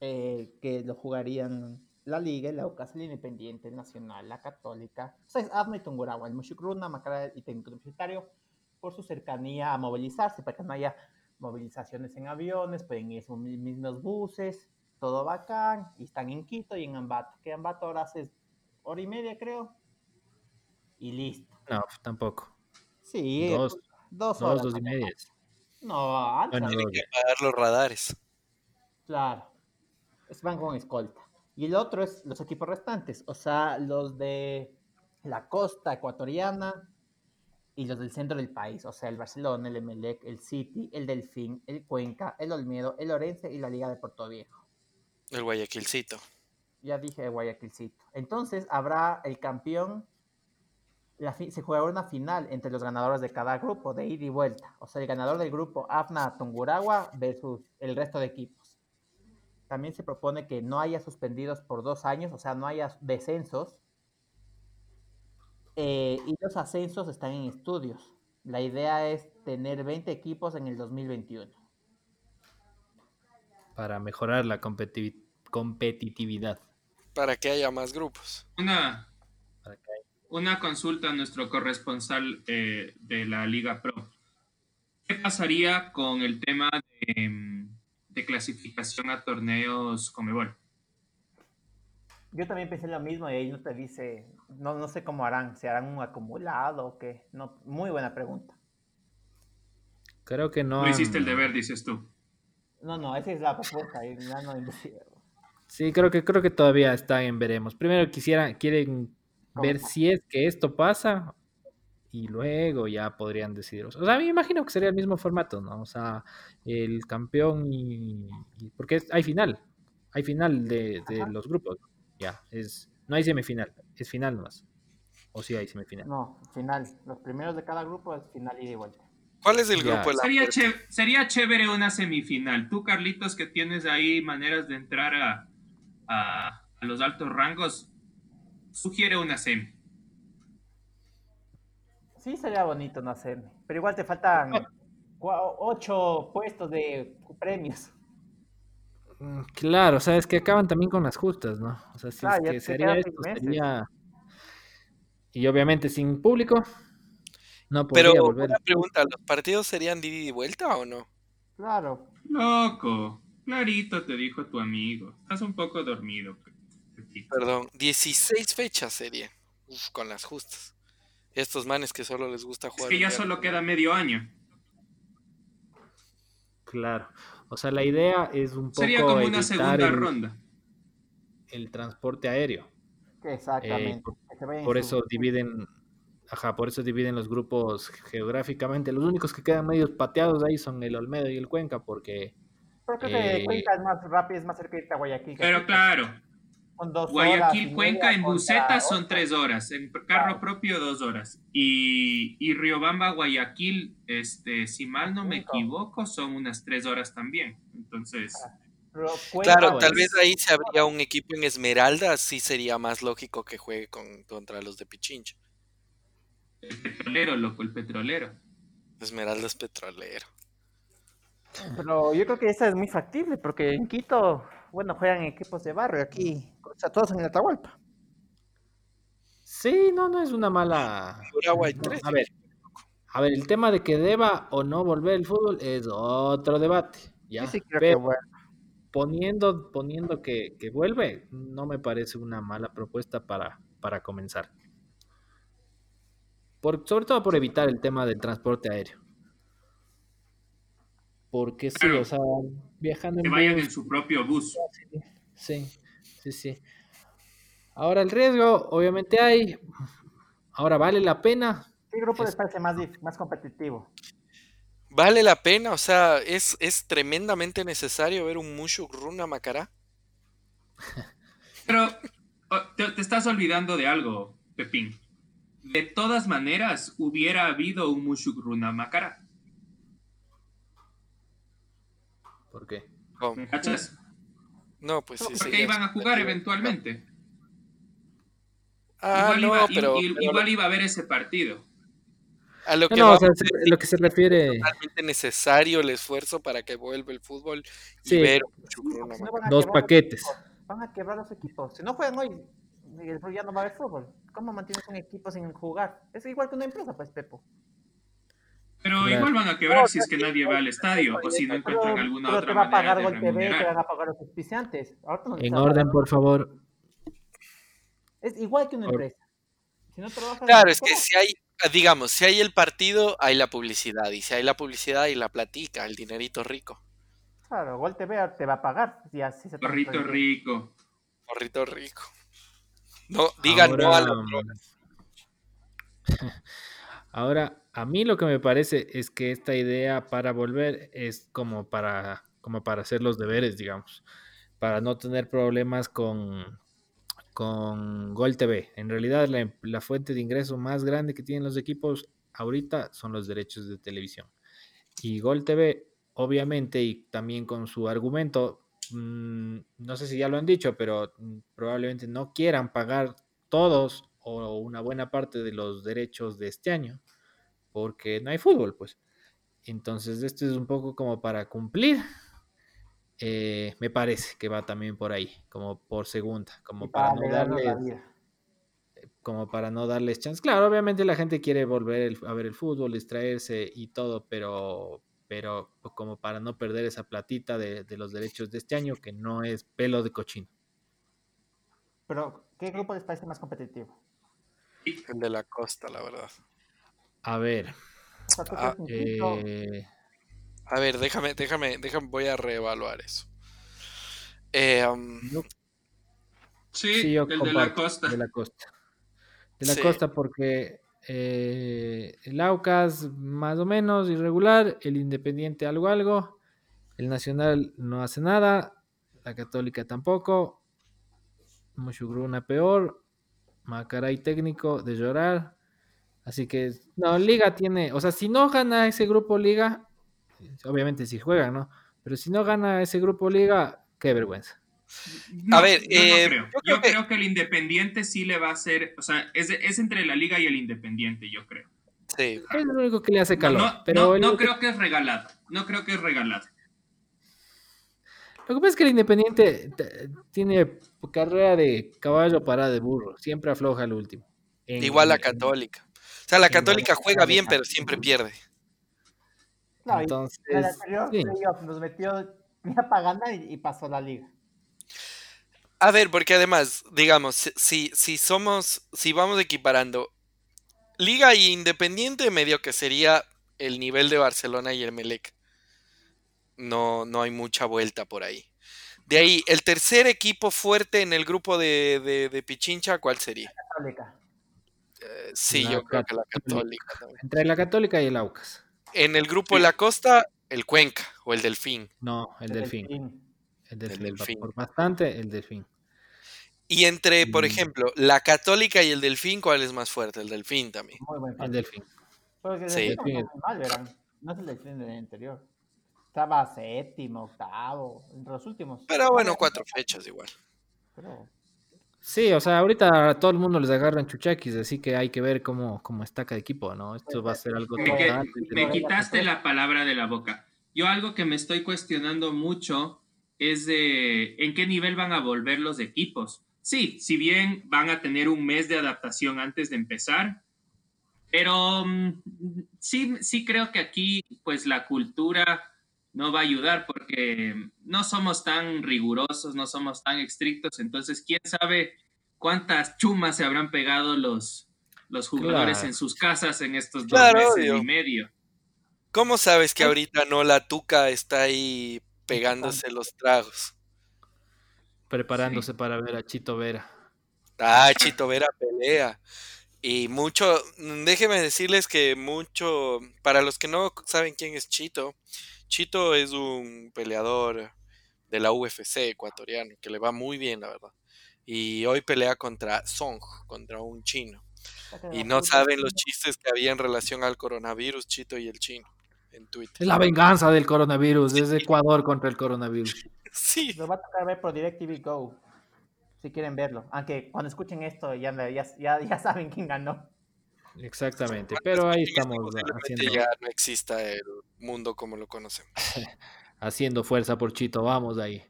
eh, que lo jugarían la Liga, la UCAS, el Independiente, el Nacional, la Católica, o sea, es AFMA y Tungurahua, el Mushukruna, Macara y Técnico Universitario, por su cercanía a movilizarse, para que no haya movilizaciones en aviones, pueden ir sus mismos buses, todo bacán, y están en Quito y en Ambato, que Ambato ahora hace hora y media, creo, y listo. No, tampoco. Sí, dos, dos horas. Dos, dos y media. No, antes. Bueno, Tienen que pagar los radares. Claro. Van con escolta. Y el otro es los equipos restantes, o sea, los de la costa ecuatoriana y los del centro del país, o sea, el Barcelona, el Emelec, el City, el Delfín, el Cuenca, el Olmedo, el Orense y la Liga de Puerto Viejo. El Guayaquilcito. Ya dije Guayaquilcito. Entonces habrá el campeón, se jugará una final entre los ganadores de cada grupo, de ida y vuelta. O sea, el ganador del grupo AFNA Tunguragua versus el resto de equipos también se propone que no haya suspendidos por dos años, o sea, no haya descensos. Eh, y los ascensos están en estudios. La idea es tener 20 equipos en el 2021. Para mejorar la competitividad. Para que haya más grupos. Una, una consulta a nuestro corresponsal eh, de la Liga Pro. ¿Qué pasaría con el tema de clasificación a torneos Comebol. Yo también pensé lo mismo y ahí no te dice, no, no sé cómo harán, si harán un acumulado o qué. No, muy buena pregunta. Creo que no. No hiciste el deber, dices tú. No, no, esa es la propuesta. sí, creo que, creo que todavía está en veremos. Primero quisiera, quieren ver si es que esto pasa y luego ya podrían decidir. O sea, me imagino que sería el mismo formato, ¿no? O sea, el campeón y, porque hay final, hay final de, los grupos, ya, es, no hay semifinal, es final nomás. O sí hay semifinal. No, final. Los primeros de cada grupo es final y de vuelta. ¿Cuál es el grupo? sería, sería chévere una semifinal. Tú, Carlitos, que tienes ahí maneras de entrar a, a, a los altos rangos, sugiere una semi. Sí, sería bonito no hacerme. Pero igual te faltan [laughs] ocho puestos de premios. Mm, claro, o sea, es que acaban también con las justas, ¿no? O sea, si es que sería esto, sería... Y obviamente sin público, no podría Pero volver. una pregunta, ¿los partidos serían de y vuelta o no? Claro. Loco, clarito te dijo tu amigo. Estás un poco dormido. Perdón, 16 fechas sería. Uf, con las justas. Estos manes que solo les gusta jugar. Es que ya solo queda medio año. Claro. O sea, la idea es un poco. Sería como una segunda ronda. El transporte aéreo. Exactamente. Eh, por, eso dividen. Ajá, por eso dividen los grupos geográficamente. Los únicos que quedan medios pateados ahí son el Olmedo y el Cuenca, porque. Porque eh, Cuenca es más rápido, es más cerca de Guayaquil. Pero claro, Guayaquil, Cuenca en buseta son tres horas, en carro propio dos horas. Y, y, Riobamba, Guayaquil, este, si mal no me equivoco, son unas tres horas también. Entonces. Claro, tal vez ahí se habría un equipo en Esmeralda, sí sería más lógico que juegue con, contra los de Pichincha. El petrolero, loco, el petrolero. Esmeralda es petrolero. Pero yo creo que esa es muy factible, porque en Quito, bueno, juegan equipos de barrio aquí, o sea, todos en Atahualpa. Sí, no, no es una mala. a ver, a ver, el tema de que deba o no volver el fútbol es otro debate. Ya, pero poniendo, poniendo que, vuelve, no me parece una mala propuesta para, para comenzar. Por, sobre todo por evitar el tema del transporte aéreo. Porque sí, o sea, viajando que vayan en su propio bus. Sí, sí, sí. Ahora el riesgo, obviamente hay. Ahora vale la pena. ¿Qué grupo les Es- parece más, más competitivo? Vale la pena, o sea, es, es tremendamente necesario ver un Mushuk Runa Macará. Pero te, te estás olvidando de algo, Pepín. De todas maneras, hubiera habido un Mushukruna Makara. ¿Por qué? ¿Cómo? ¿Me cachas? No, pues sí, sí. Porque iban a jugar eventualmente. Ah, igual, no, iba, pero, i- pero igual iba a haber ese partido. a lo que no, o vamos sea, es se- lo que se refiere. totalmente necesario el esfuerzo para que vuelva el fútbol y Sí. ver Sí, no Dos paquetes. Van a quebrar los equipos. Si no juegan hoy, el ya no va a haber fútbol. ¿Cómo mantienes un equipo sin jugar? Es igual que una empresa, pues, Pepo. Pero Claro. igual van a quebrar si es que nadie va al estadio o si no Pero- encuentran alguna pero otra te va a manera pagar de Gol TV, te van a pagar los auspiciantes. No En orden, pagando. por favor. Es igual que una Or- empresa. Si no trabajas, Claro, es que si hay, digamos, si hay el partido, hay la publicidad. Y si hay la publicidad, hay la platica, el dinerito rico. Claro, Gol TV te va a pagar. Si así se día. rico. Morrito rico. No, digan no a las [laughs] drogas. Ahora, a mí lo que me parece es que esta idea para volver es como para, como para hacer los deberes, digamos, para no tener problemas con, con Gol TV. En realidad, la, la fuente de ingreso más grande que tienen los equipos ahorita son los derechos de televisión. Y Gol TV, obviamente, y también con su argumento, mm, no sé si ya lo han dicho, pero mm, probablemente no quieran pagar todos o una buena parte de los derechos de este año, porque no hay fútbol, pues. Entonces, esto es un poco como para cumplir. eh, me parece que va también por ahí, como por segunda, como para para no vida. como para no darles chance. Claro, obviamente la gente quiere volver el- a ver el fútbol, distraerse y todo, pero, pero como para no perder esa platita de, de los derechos de este año, que no es pelo de cochino. Pero, ¿qué grupo les parece más competitivo? El de la costa, la verdad. A ver, Ah, eh, A ver, déjame, déjame, déjame, voy a reevaluar eso. Eh, um, Sí, sí, yo el de la comparto, costa. de la costa. De la Sí. costa porque eh, el Aucas más o menos irregular, el Independiente algo algo, el Nacional no hace nada, la Católica tampoco, Mushugruna peor, Macaray técnico de llorar, así que no, Liga tiene, o sea, si no gana ese grupo Liga, obviamente si juega, ¿no? Pero si no gana ese grupo Liga, qué vergüenza. No, A ver, yo eh, no creo. yo Yo, creo que- creo que el Independiente sí le va a hacer, o sea, es, entre la Liga y el Independiente, yo creo. sí. Es lo único que le hace calor. no, pero no- creo que es regalado. No creo que es regalado. Lo que pasa es que el Independiente tiene carrera de caballo para de burro, siempre afloja al último. En- Igual la Católica. O sea, la Católica juega bien, pero siempre pierde. Y Entonces, en el anterior sí. playoff nos metió ya para ganar y, y pasó la liga. A ver, porque además, digamos, si- si, si somos, si vamos equiparando Liga y Independiente, medio que sería el nivel de Barcelona y el Melec. No, no hay mucha vuelta por ahí. De ahí, el tercer equipo fuerte en el grupo de, de- de Pichincha, ¿cuál sería? Católica. Eh, sí, La yo creo que la Católica. También. Entre la Católica y el Aucas. En el grupo de Sí. la Costa, el Cuenca o el Delfín. No, el Delfín. Delfín. El Delfín. Delfín. Por bastante, el Delfín. Y entre, por ejemplo, la Católica y el Delfín, ¿cuál es más fuerte? El Delfín también. Muy buen El. Delfín. Porque el Sí. Delfín no mal, verán. No es el Delfín del anterior. Estaba séptimo, octavo, entre los últimos. Pero bueno, cuatro fechas igual. Pero Sí, o sea, ahorita a todo el mundo les agarran chuchaquis, así que hay que ver cómo, cómo está cada equipo, ¿no? Esto va a ser algo Me, que- me quitaste la palabra de la boca. Yo algo que me estoy cuestionando mucho es de en qué nivel van a volver los equipos. Sí, si bien van a tener un mes de adaptación antes de empezar, pero mm, sí, sí creo que aquí pues la cultura no va a ayudar porque no somos tan rigurosos, no somos tan estrictos, entonces quién sabe cuántas chumas se habrán pegado los, los jugadores Claro. en sus casas en estos dos Claro, meses obvio. y medio. ¿Cómo sabes que ahorita no la tuca está ahí pegándose los tragos? preparándose para ver a Chito Vera. Ah, Chito Vera pelea. Y mucho, déjeme decirles que mucho, para los que no saben quién es Chito, Chito es un peleador de la UFC ecuatoriano, que le va muy bien, la verdad. Y hoy pelea contra Song, contra un chino. Y no saben los chistes que había en relación al coronavirus, Chito y el chino, en Twitter. Es la venganza del coronavirus, es Ecuador contra el coronavirus. [laughs] Sí. Nos va a tocar ver por DirecTV Go, si quieren verlo. Aunque cuando escuchen esto ya, ya, ya saben quién ganó. Exactamente, pero ahí estamos Posiblemente haciendo, ya no exista el mundo como lo conocemos. [laughs] haciendo fuerza por Chito, vamos ahí.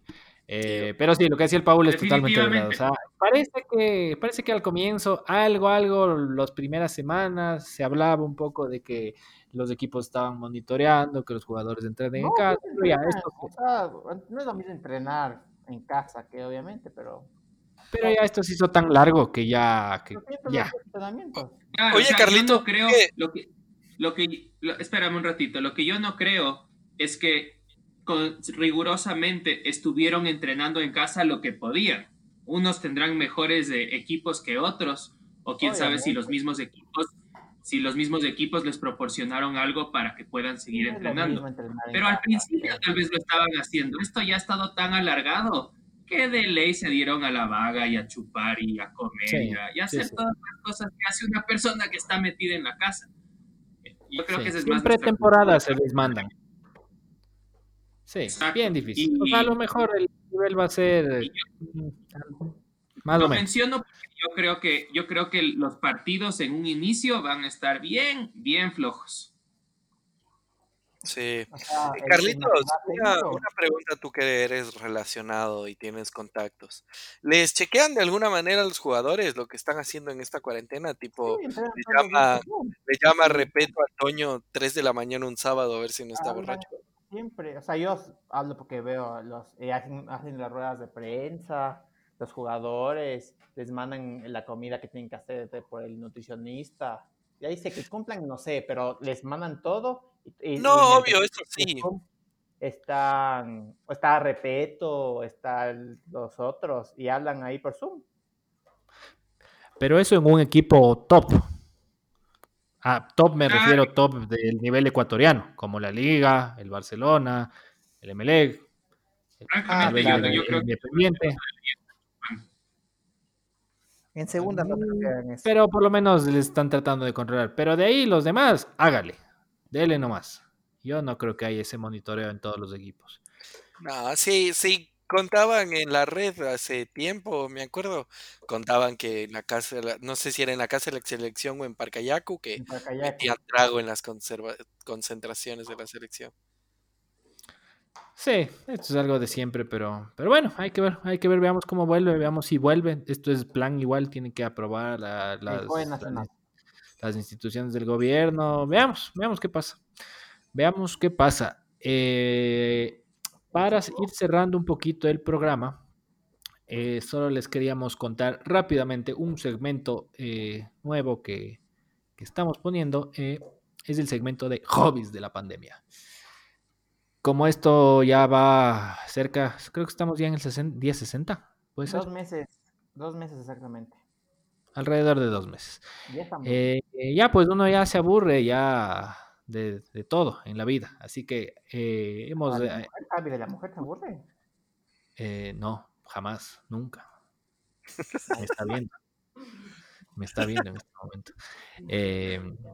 Eh, pero sí, lo que decía el Paul es totalmente verdad. O sea, parece que, parece que al comienzo, algo, algo, las primeras semanas, se hablaba un poco de que los equipos estaban monitoreando, que los jugadores entrenen en No, casa. pues, pero ya, esto, o sea, no es lo mismo entrenar en casa que obviamente, pero pero ya esto se hizo tan largo que ya, que ya. Claro, Oye, o sea, Carlito, no creo ¿qué? lo que, lo que, lo- espérame un ratito, lo que yo no creo es que con- rigurosamente estuvieron entrenando en casa lo que podían. Unos tendrán mejores eh, equipos que otros, o quién sabe si los Obviamente. mismos equipos, si los mismos equipos les proporcionaron algo para que puedan seguir entrenando. entrenar en Pero al principio tal vez lo estaban haciendo. Esto ya ha estado tan alargado que de ley se dieron a la vaga y a chupar y a comer Sí, y, a, sí, hacer sí. todas las cosas que hace una persona que está metida en la casa. Yo creo que esa es más Siempre nuestra temporadas se les mandan. Sí, Exacto. bien difícil. Y- o sea, a lo mejor el nivel va a ser Y mm, más Lo o menos. menciono porque yo creo que yo creo que los partidos en un inicio van a estar bien, bien flojos. Sí. o sea, el- el Carlitos, una, pregunta tú que eres relacionado y tienes contactos. ¿Les chequean de alguna manera a los jugadores lo que están haciendo en esta cuarentena? Tipo, Sí, le llama, le llama repeto a Toño 3 de la mañana un sábado a ver si no está borracho. Siempre, o sea, yo hablo porque veo los eh, hacen, hacen las ruedas de prensa, los jugadores les mandan la comida que tienen que hacer de- por el nutricionista. Ya dice que cumplan, no sé, pero les mandan todo. Y- No, y obvio, eso sí. com- Están, está Repeto, están los otros y hablan ahí por Zoom. Pero eso en un equipo top. Ah, top me Ah. refiero top del nivel ecuatoriano, como la Liga, el Barcelona, el Emelec, Francamente, yo creo Independiente. En segunda no creo que hagan eso. Pero por lo menos le están tratando de controlar. Pero de ahí los demás, hágale. Dele nomás. Yo no creo que haya ese monitoreo en todos los equipos. No, sí, sí, contaban en la red hace tiempo, me acuerdo, contaban que en la casa, no sé si era en la casa de la selección o en Parcayacu, que En metían trago en las conserva- concentraciones de la selección. Sí, esto es algo de siempre, pero, pero bueno, hay que ver, hay que ver, veamos cómo vuelve, veamos si vuelve. Esto es plan igual, tienen que aprobar la- las, las- instituciones del gobierno. Veamos, veamos qué pasa. Veamos qué pasa. Eh, para ir cerrando un poquito el programa, eh, solo les queríamos contar rápidamente un segmento eh, nuevo que, que estamos poniendo. es el segmento de hobbies de la pandemia. Como esto ya va cerca, creo que estamos ya en el 60, día 60, puede ser, Dos meses, dos meses exactamente. Alrededor de dos meses. Eh, eh, ya pues uno ya se aburre ya de, de todo en la vida, así que eh, hemos... Ah, la mujer, Javi, de la mujer se aburre. eh, no, jamás, nunca. Me está [laughs] viendo. Me está viendo en este momento. [laughs]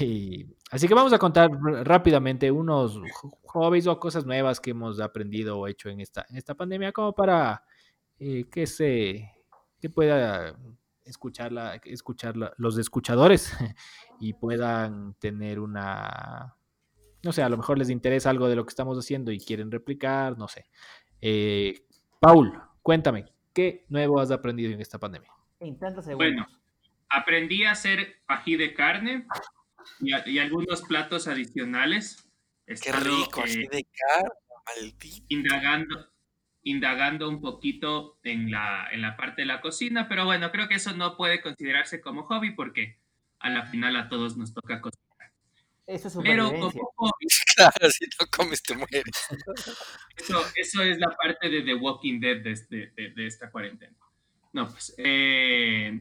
Y- así que vamos a contar rápidamente unos hobbies o cosas nuevas que hemos aprendido o hecho en esta, en esta pandemia, como para eh, que se que pueda escucharla, escucharla los escuchadores [laughs] y puedan tener una, no sé, a lo mejor les interesa algo de lo que estamos haciendo y quieren replicar, no sé. Eh, Paul, cuéntame, ¿qué nuevo has aprendido en esta pandemia? Bueno. aprendí a hacer ají de carne y, a- y algunos platos adicionales. Qué rico, eh, de carne, maldito. indagando, indagando un poquito en la, en la parte de la cocina, pero bueno, creo que eso no puede considerarse como hobby porque a la final a todos nos toca cocinar. Eso es Pero como hobby, [laughs] Claro, si no comes te mueres. [laughs] eso, eso es la parte de The Walking Dead de, este- de- de esta cuarentena. No, pues eh,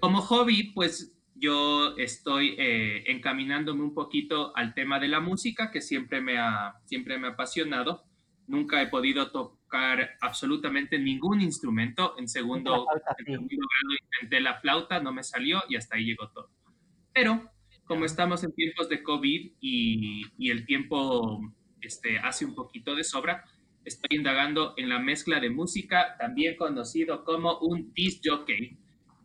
como hobby, pues yo estoy eh, encaminándome un poquito al tema de la música, que siempre me ha, siempre me ha apasionado. Nunca he podido tocar absolutamente ningún instrumento. En segundo, en segundo grado intenté la flauta, no me salió y hasta ahí llegó todo. Pero como estamos en tiempos de COVID y, y el tiempo este, hace un poquito de sobra, estoy indagando en la mezcla de música, también conocido como un disc jockey,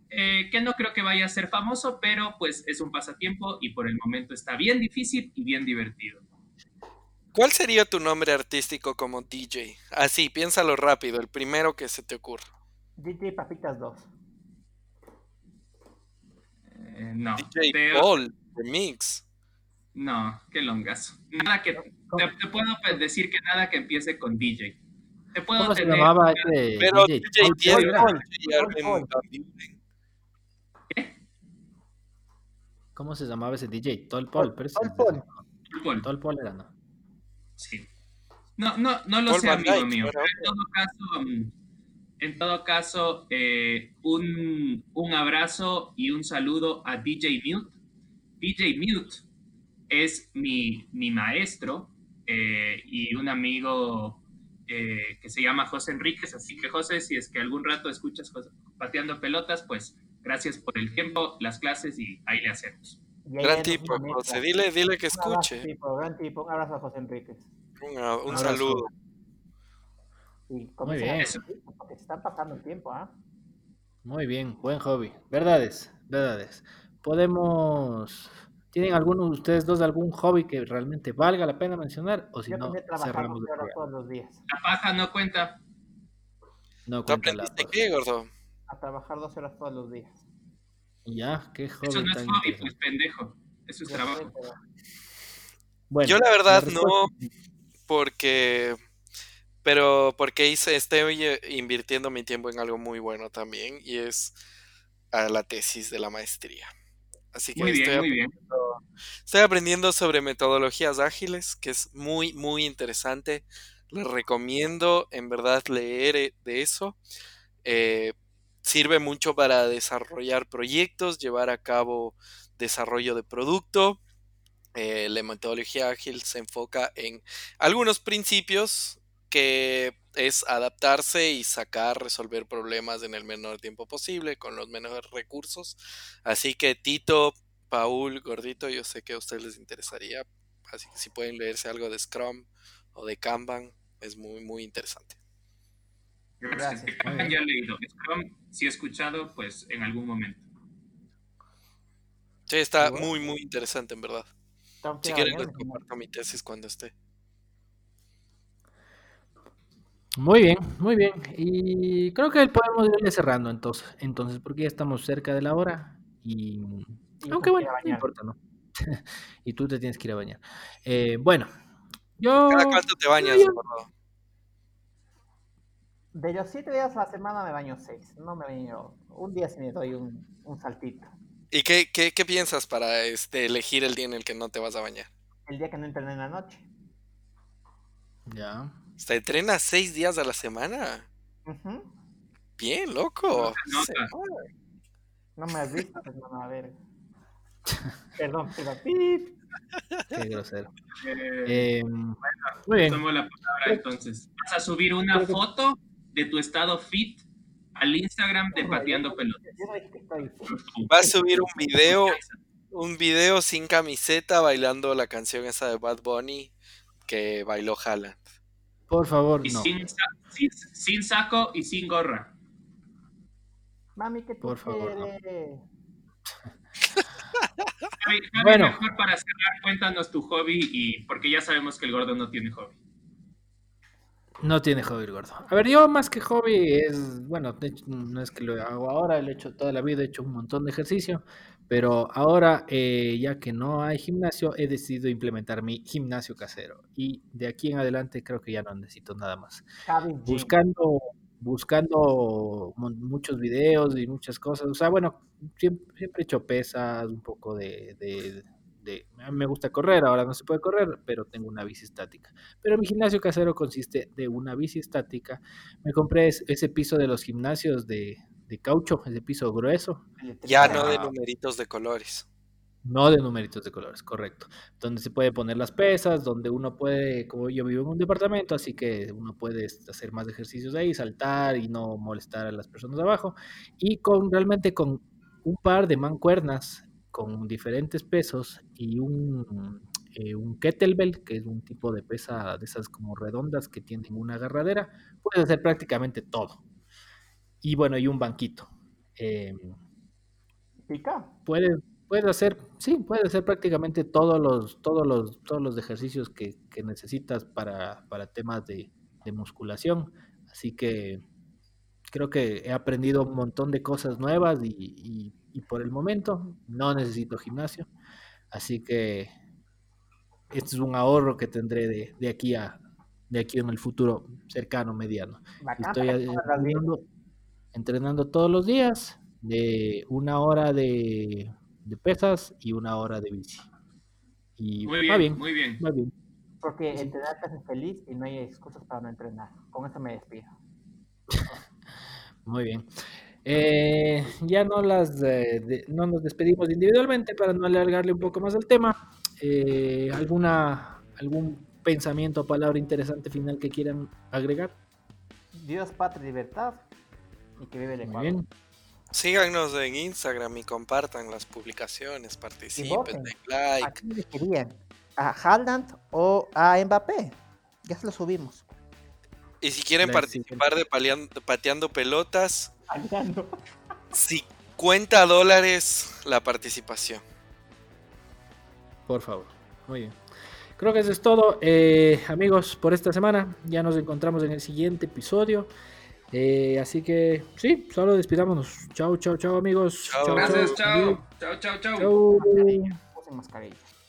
eh, que no creo que vaya a ser famoso, pero pues es un pasatiempo y por el momento está bien difícil y bien divertido. ¿Cuál sería tu nombre artístico como DJ? Así, piénsalo rápido, el primero que se te ocurra. DJ Papitas 2. Eh, no. DJ Te- Paul, Remix. No, qué longazo. Nada que, te, te puedo decir que nada que empiece con DJ. Te puedo ¿Cómo se llamaba ese Pero DJ? DJ Paul Buren. ¿Cómo se llamaba ese DJ? Tol Paul. Tol. Paul. Tol Paul era, ¿no? Sí. No, no, no lo Paul sé, amigo Dyke, mío. En todo caso, mm, en todo caso eh, un, un abrazo y un saludo a DJ Mute. DJ Mute es mi, mi maestro eh, y un amigo eh, que se llama José Enríquez. Así que, José, si es que algún rato escuchas pateando pelotas, pues gracias por el tiempo, las clases y ahí le hacemos. Y Gran tipo, José. Dile, dile que escuche. tipo, gran tipo. Un abrazo a José Enríquez. Un, saludo. Y Muy bien. Porque se están pasando el tiempo, ¿ah? Muy bien, buen hobby. Verdades, verdades. Podemos. ¿Tienen alguno de ustedes dos algún hobby que realmente valga la pena mencionar? O si Yo no, cerramos el 12 horas programa. todos los días. La paja no cuenta. No ¿Tú cuenta la qué, gordo? A trabajar 12 horas todos los días. Ya, qué hobby Eso no es tan hobby, pues pendejo. Eso es trabajo. Bueno, Yo la verdad no, porque, pero porque hice, estoy invirtiendo mi tiempo en algo muy bueno también y es a la tesis de la maestría. Así que Muy bien, estoy, muy bien. estoy aprendiendo sobre metodologías ágiles, que es muy, muy interesante. Les recomiendo en verdad leer eh, de eso. Eh, sirve mucho para desarrollar proyectos, llevar a cabo desarrollo de producto. Eh, la metodología ágil se enfoca en algunos principios que es adaptarse y sacar, resolver problemas en el menor tiempo posible con los menores recursos. Así que Tito, Paul, Gordito, yo sé que a ustedes les interesaría. Así que si pueden leerse algo de Scrum o de Kanban, es muy, muy interesante. Gracias. Ya he leído. Scrum, si he escuchado, pues en algún momento. Sí, está muy, muy interesante en verdad. Si quieren, les comparto mi tesis cuando esté. Muy bien, muy bien. Y creo que podemos irle cerrando entonces, entonces, porque ya estamos cerca de la hora. Y Y yo aunque bueno, no importa, ¿no? [laughs] y tú te tienes que ir a bañar. Eh, bueno, yo ¿Cada cuánto te bañas, yo- gordo? De los 7 días a la semana me baño 6. No me baño. Un día sí me doy un, un saltito. ¿Y qué, qué, qué piensas para este, elegir el día en el que no te vas a bañar? El día que no entrené en la noche. ya. ¿Te entrenas seis días a la semana? Bien, loco. No, me has visto, pues no a ver. [laughs] Perdón, pero pip. Qué grosero. Eh, Eh, muy bien. tomo la palabra entonces. Vas a subir una foto de tu estado fit al Instagram de Pateando Pelotas. Va a subir un video, un video sin camiseta bailando la canción esa de Bad Bunny que bailó Haaland. Por favor, Y no. sin, sa- sin, sin saco y sin gorra. Mami, que tú Por favor, no. quieres? Javi, Javi, Bueno. mejor para cerrar, cuéntanos tu hobby y porque ya sabemos que el gordo no tiene hobby. No tiene hobby el gordo. A ver, yo más que hobby es, bueno, de hecho, no es que lo hago ahora, lo he hecho toda la vida, he hecho un montón de ejercicio, pero ahora, eh, ya que no hay gimnasio, he decidido implementar mi gimnasio casero. Y de aquí en adelante creo que ya no necesito nada más. Buscando, buscando muchos videos y muchas cosas. O sea, bueno, siempre, siempre he hecho pesas, un poco de, de- de, a mí me gusta correr, ahora no se puede correr, pero tengo una bici estática. Pero mi gimnasio casero consiste de una bici estática. Me compré ese piso de los gimnasios de, de caucho, ese piso grueso. Ya no de numeritos de colores. No de numeritos de colores, correcto. Donde se puede poner las pesas, donde uno puede, como yo vivo en un departamento, así que uno puede hacer más ejercicios ahí, saltar y no molestar a las personas de abajo. Y con realmente con un par de mancuernas con diferentes pesos y un, eh, un kettlebell, que es un tipo de pesa de esas como redondas que tienen una agarradera, puedes hacer prácticamente todo. Y bueno, y un banquito. Eh, ¿Pica? Puedes, puedes hacer, sí, puedes hacer prácticamente todos los, todos los, todos los ejercicios que, que necesitas para, para temas de, de musculación. Así que creo que he aprendido un montón de cosas nuevas y, y, y por el momento no necesito gimnasio. Así que este es un ahorro que tendré de, de aquí a de aquí en el futuro cercano, mediano. Bacán, Estoy entrenando, entrenando todos los días de una hora de, de pesas y una hora de bici. Y Muy va bien, bien, muy bien. va bien. Porque Sí. entrenar te hace feliz y no hay excusas para no entrenar. Con eso me despido. [laughs] Muy bien. Eh, ya no las eh, de- no nos despedimos individualmente para no alargarle un poco más el tema. Eh, ¿alguna, ¿Algún pensamiento o palabra interesante final que quieran agregar? Dios, patria y libertad. Y que vive el Muy Ecuador. bien. Síganos en Instagram y compartan las publicaciones, participen, den ¿A like. quién elegirían? ¿A Haaland o a Mbappé? Ya se lo subimos. Y si quieren La participar de pateando pelotas, Fallando. 50 dólares la participación. Por favor. Muy bien. Creo que eso es todo, eh, amigos, por esta semana. Ya nos encontramos en el siguiente episodio. Eh, así que sí, solo despidámonos. Chao, chao, chao, amigos. Chao. Gracias, chao. chao. Chao, chao, chao. Chao.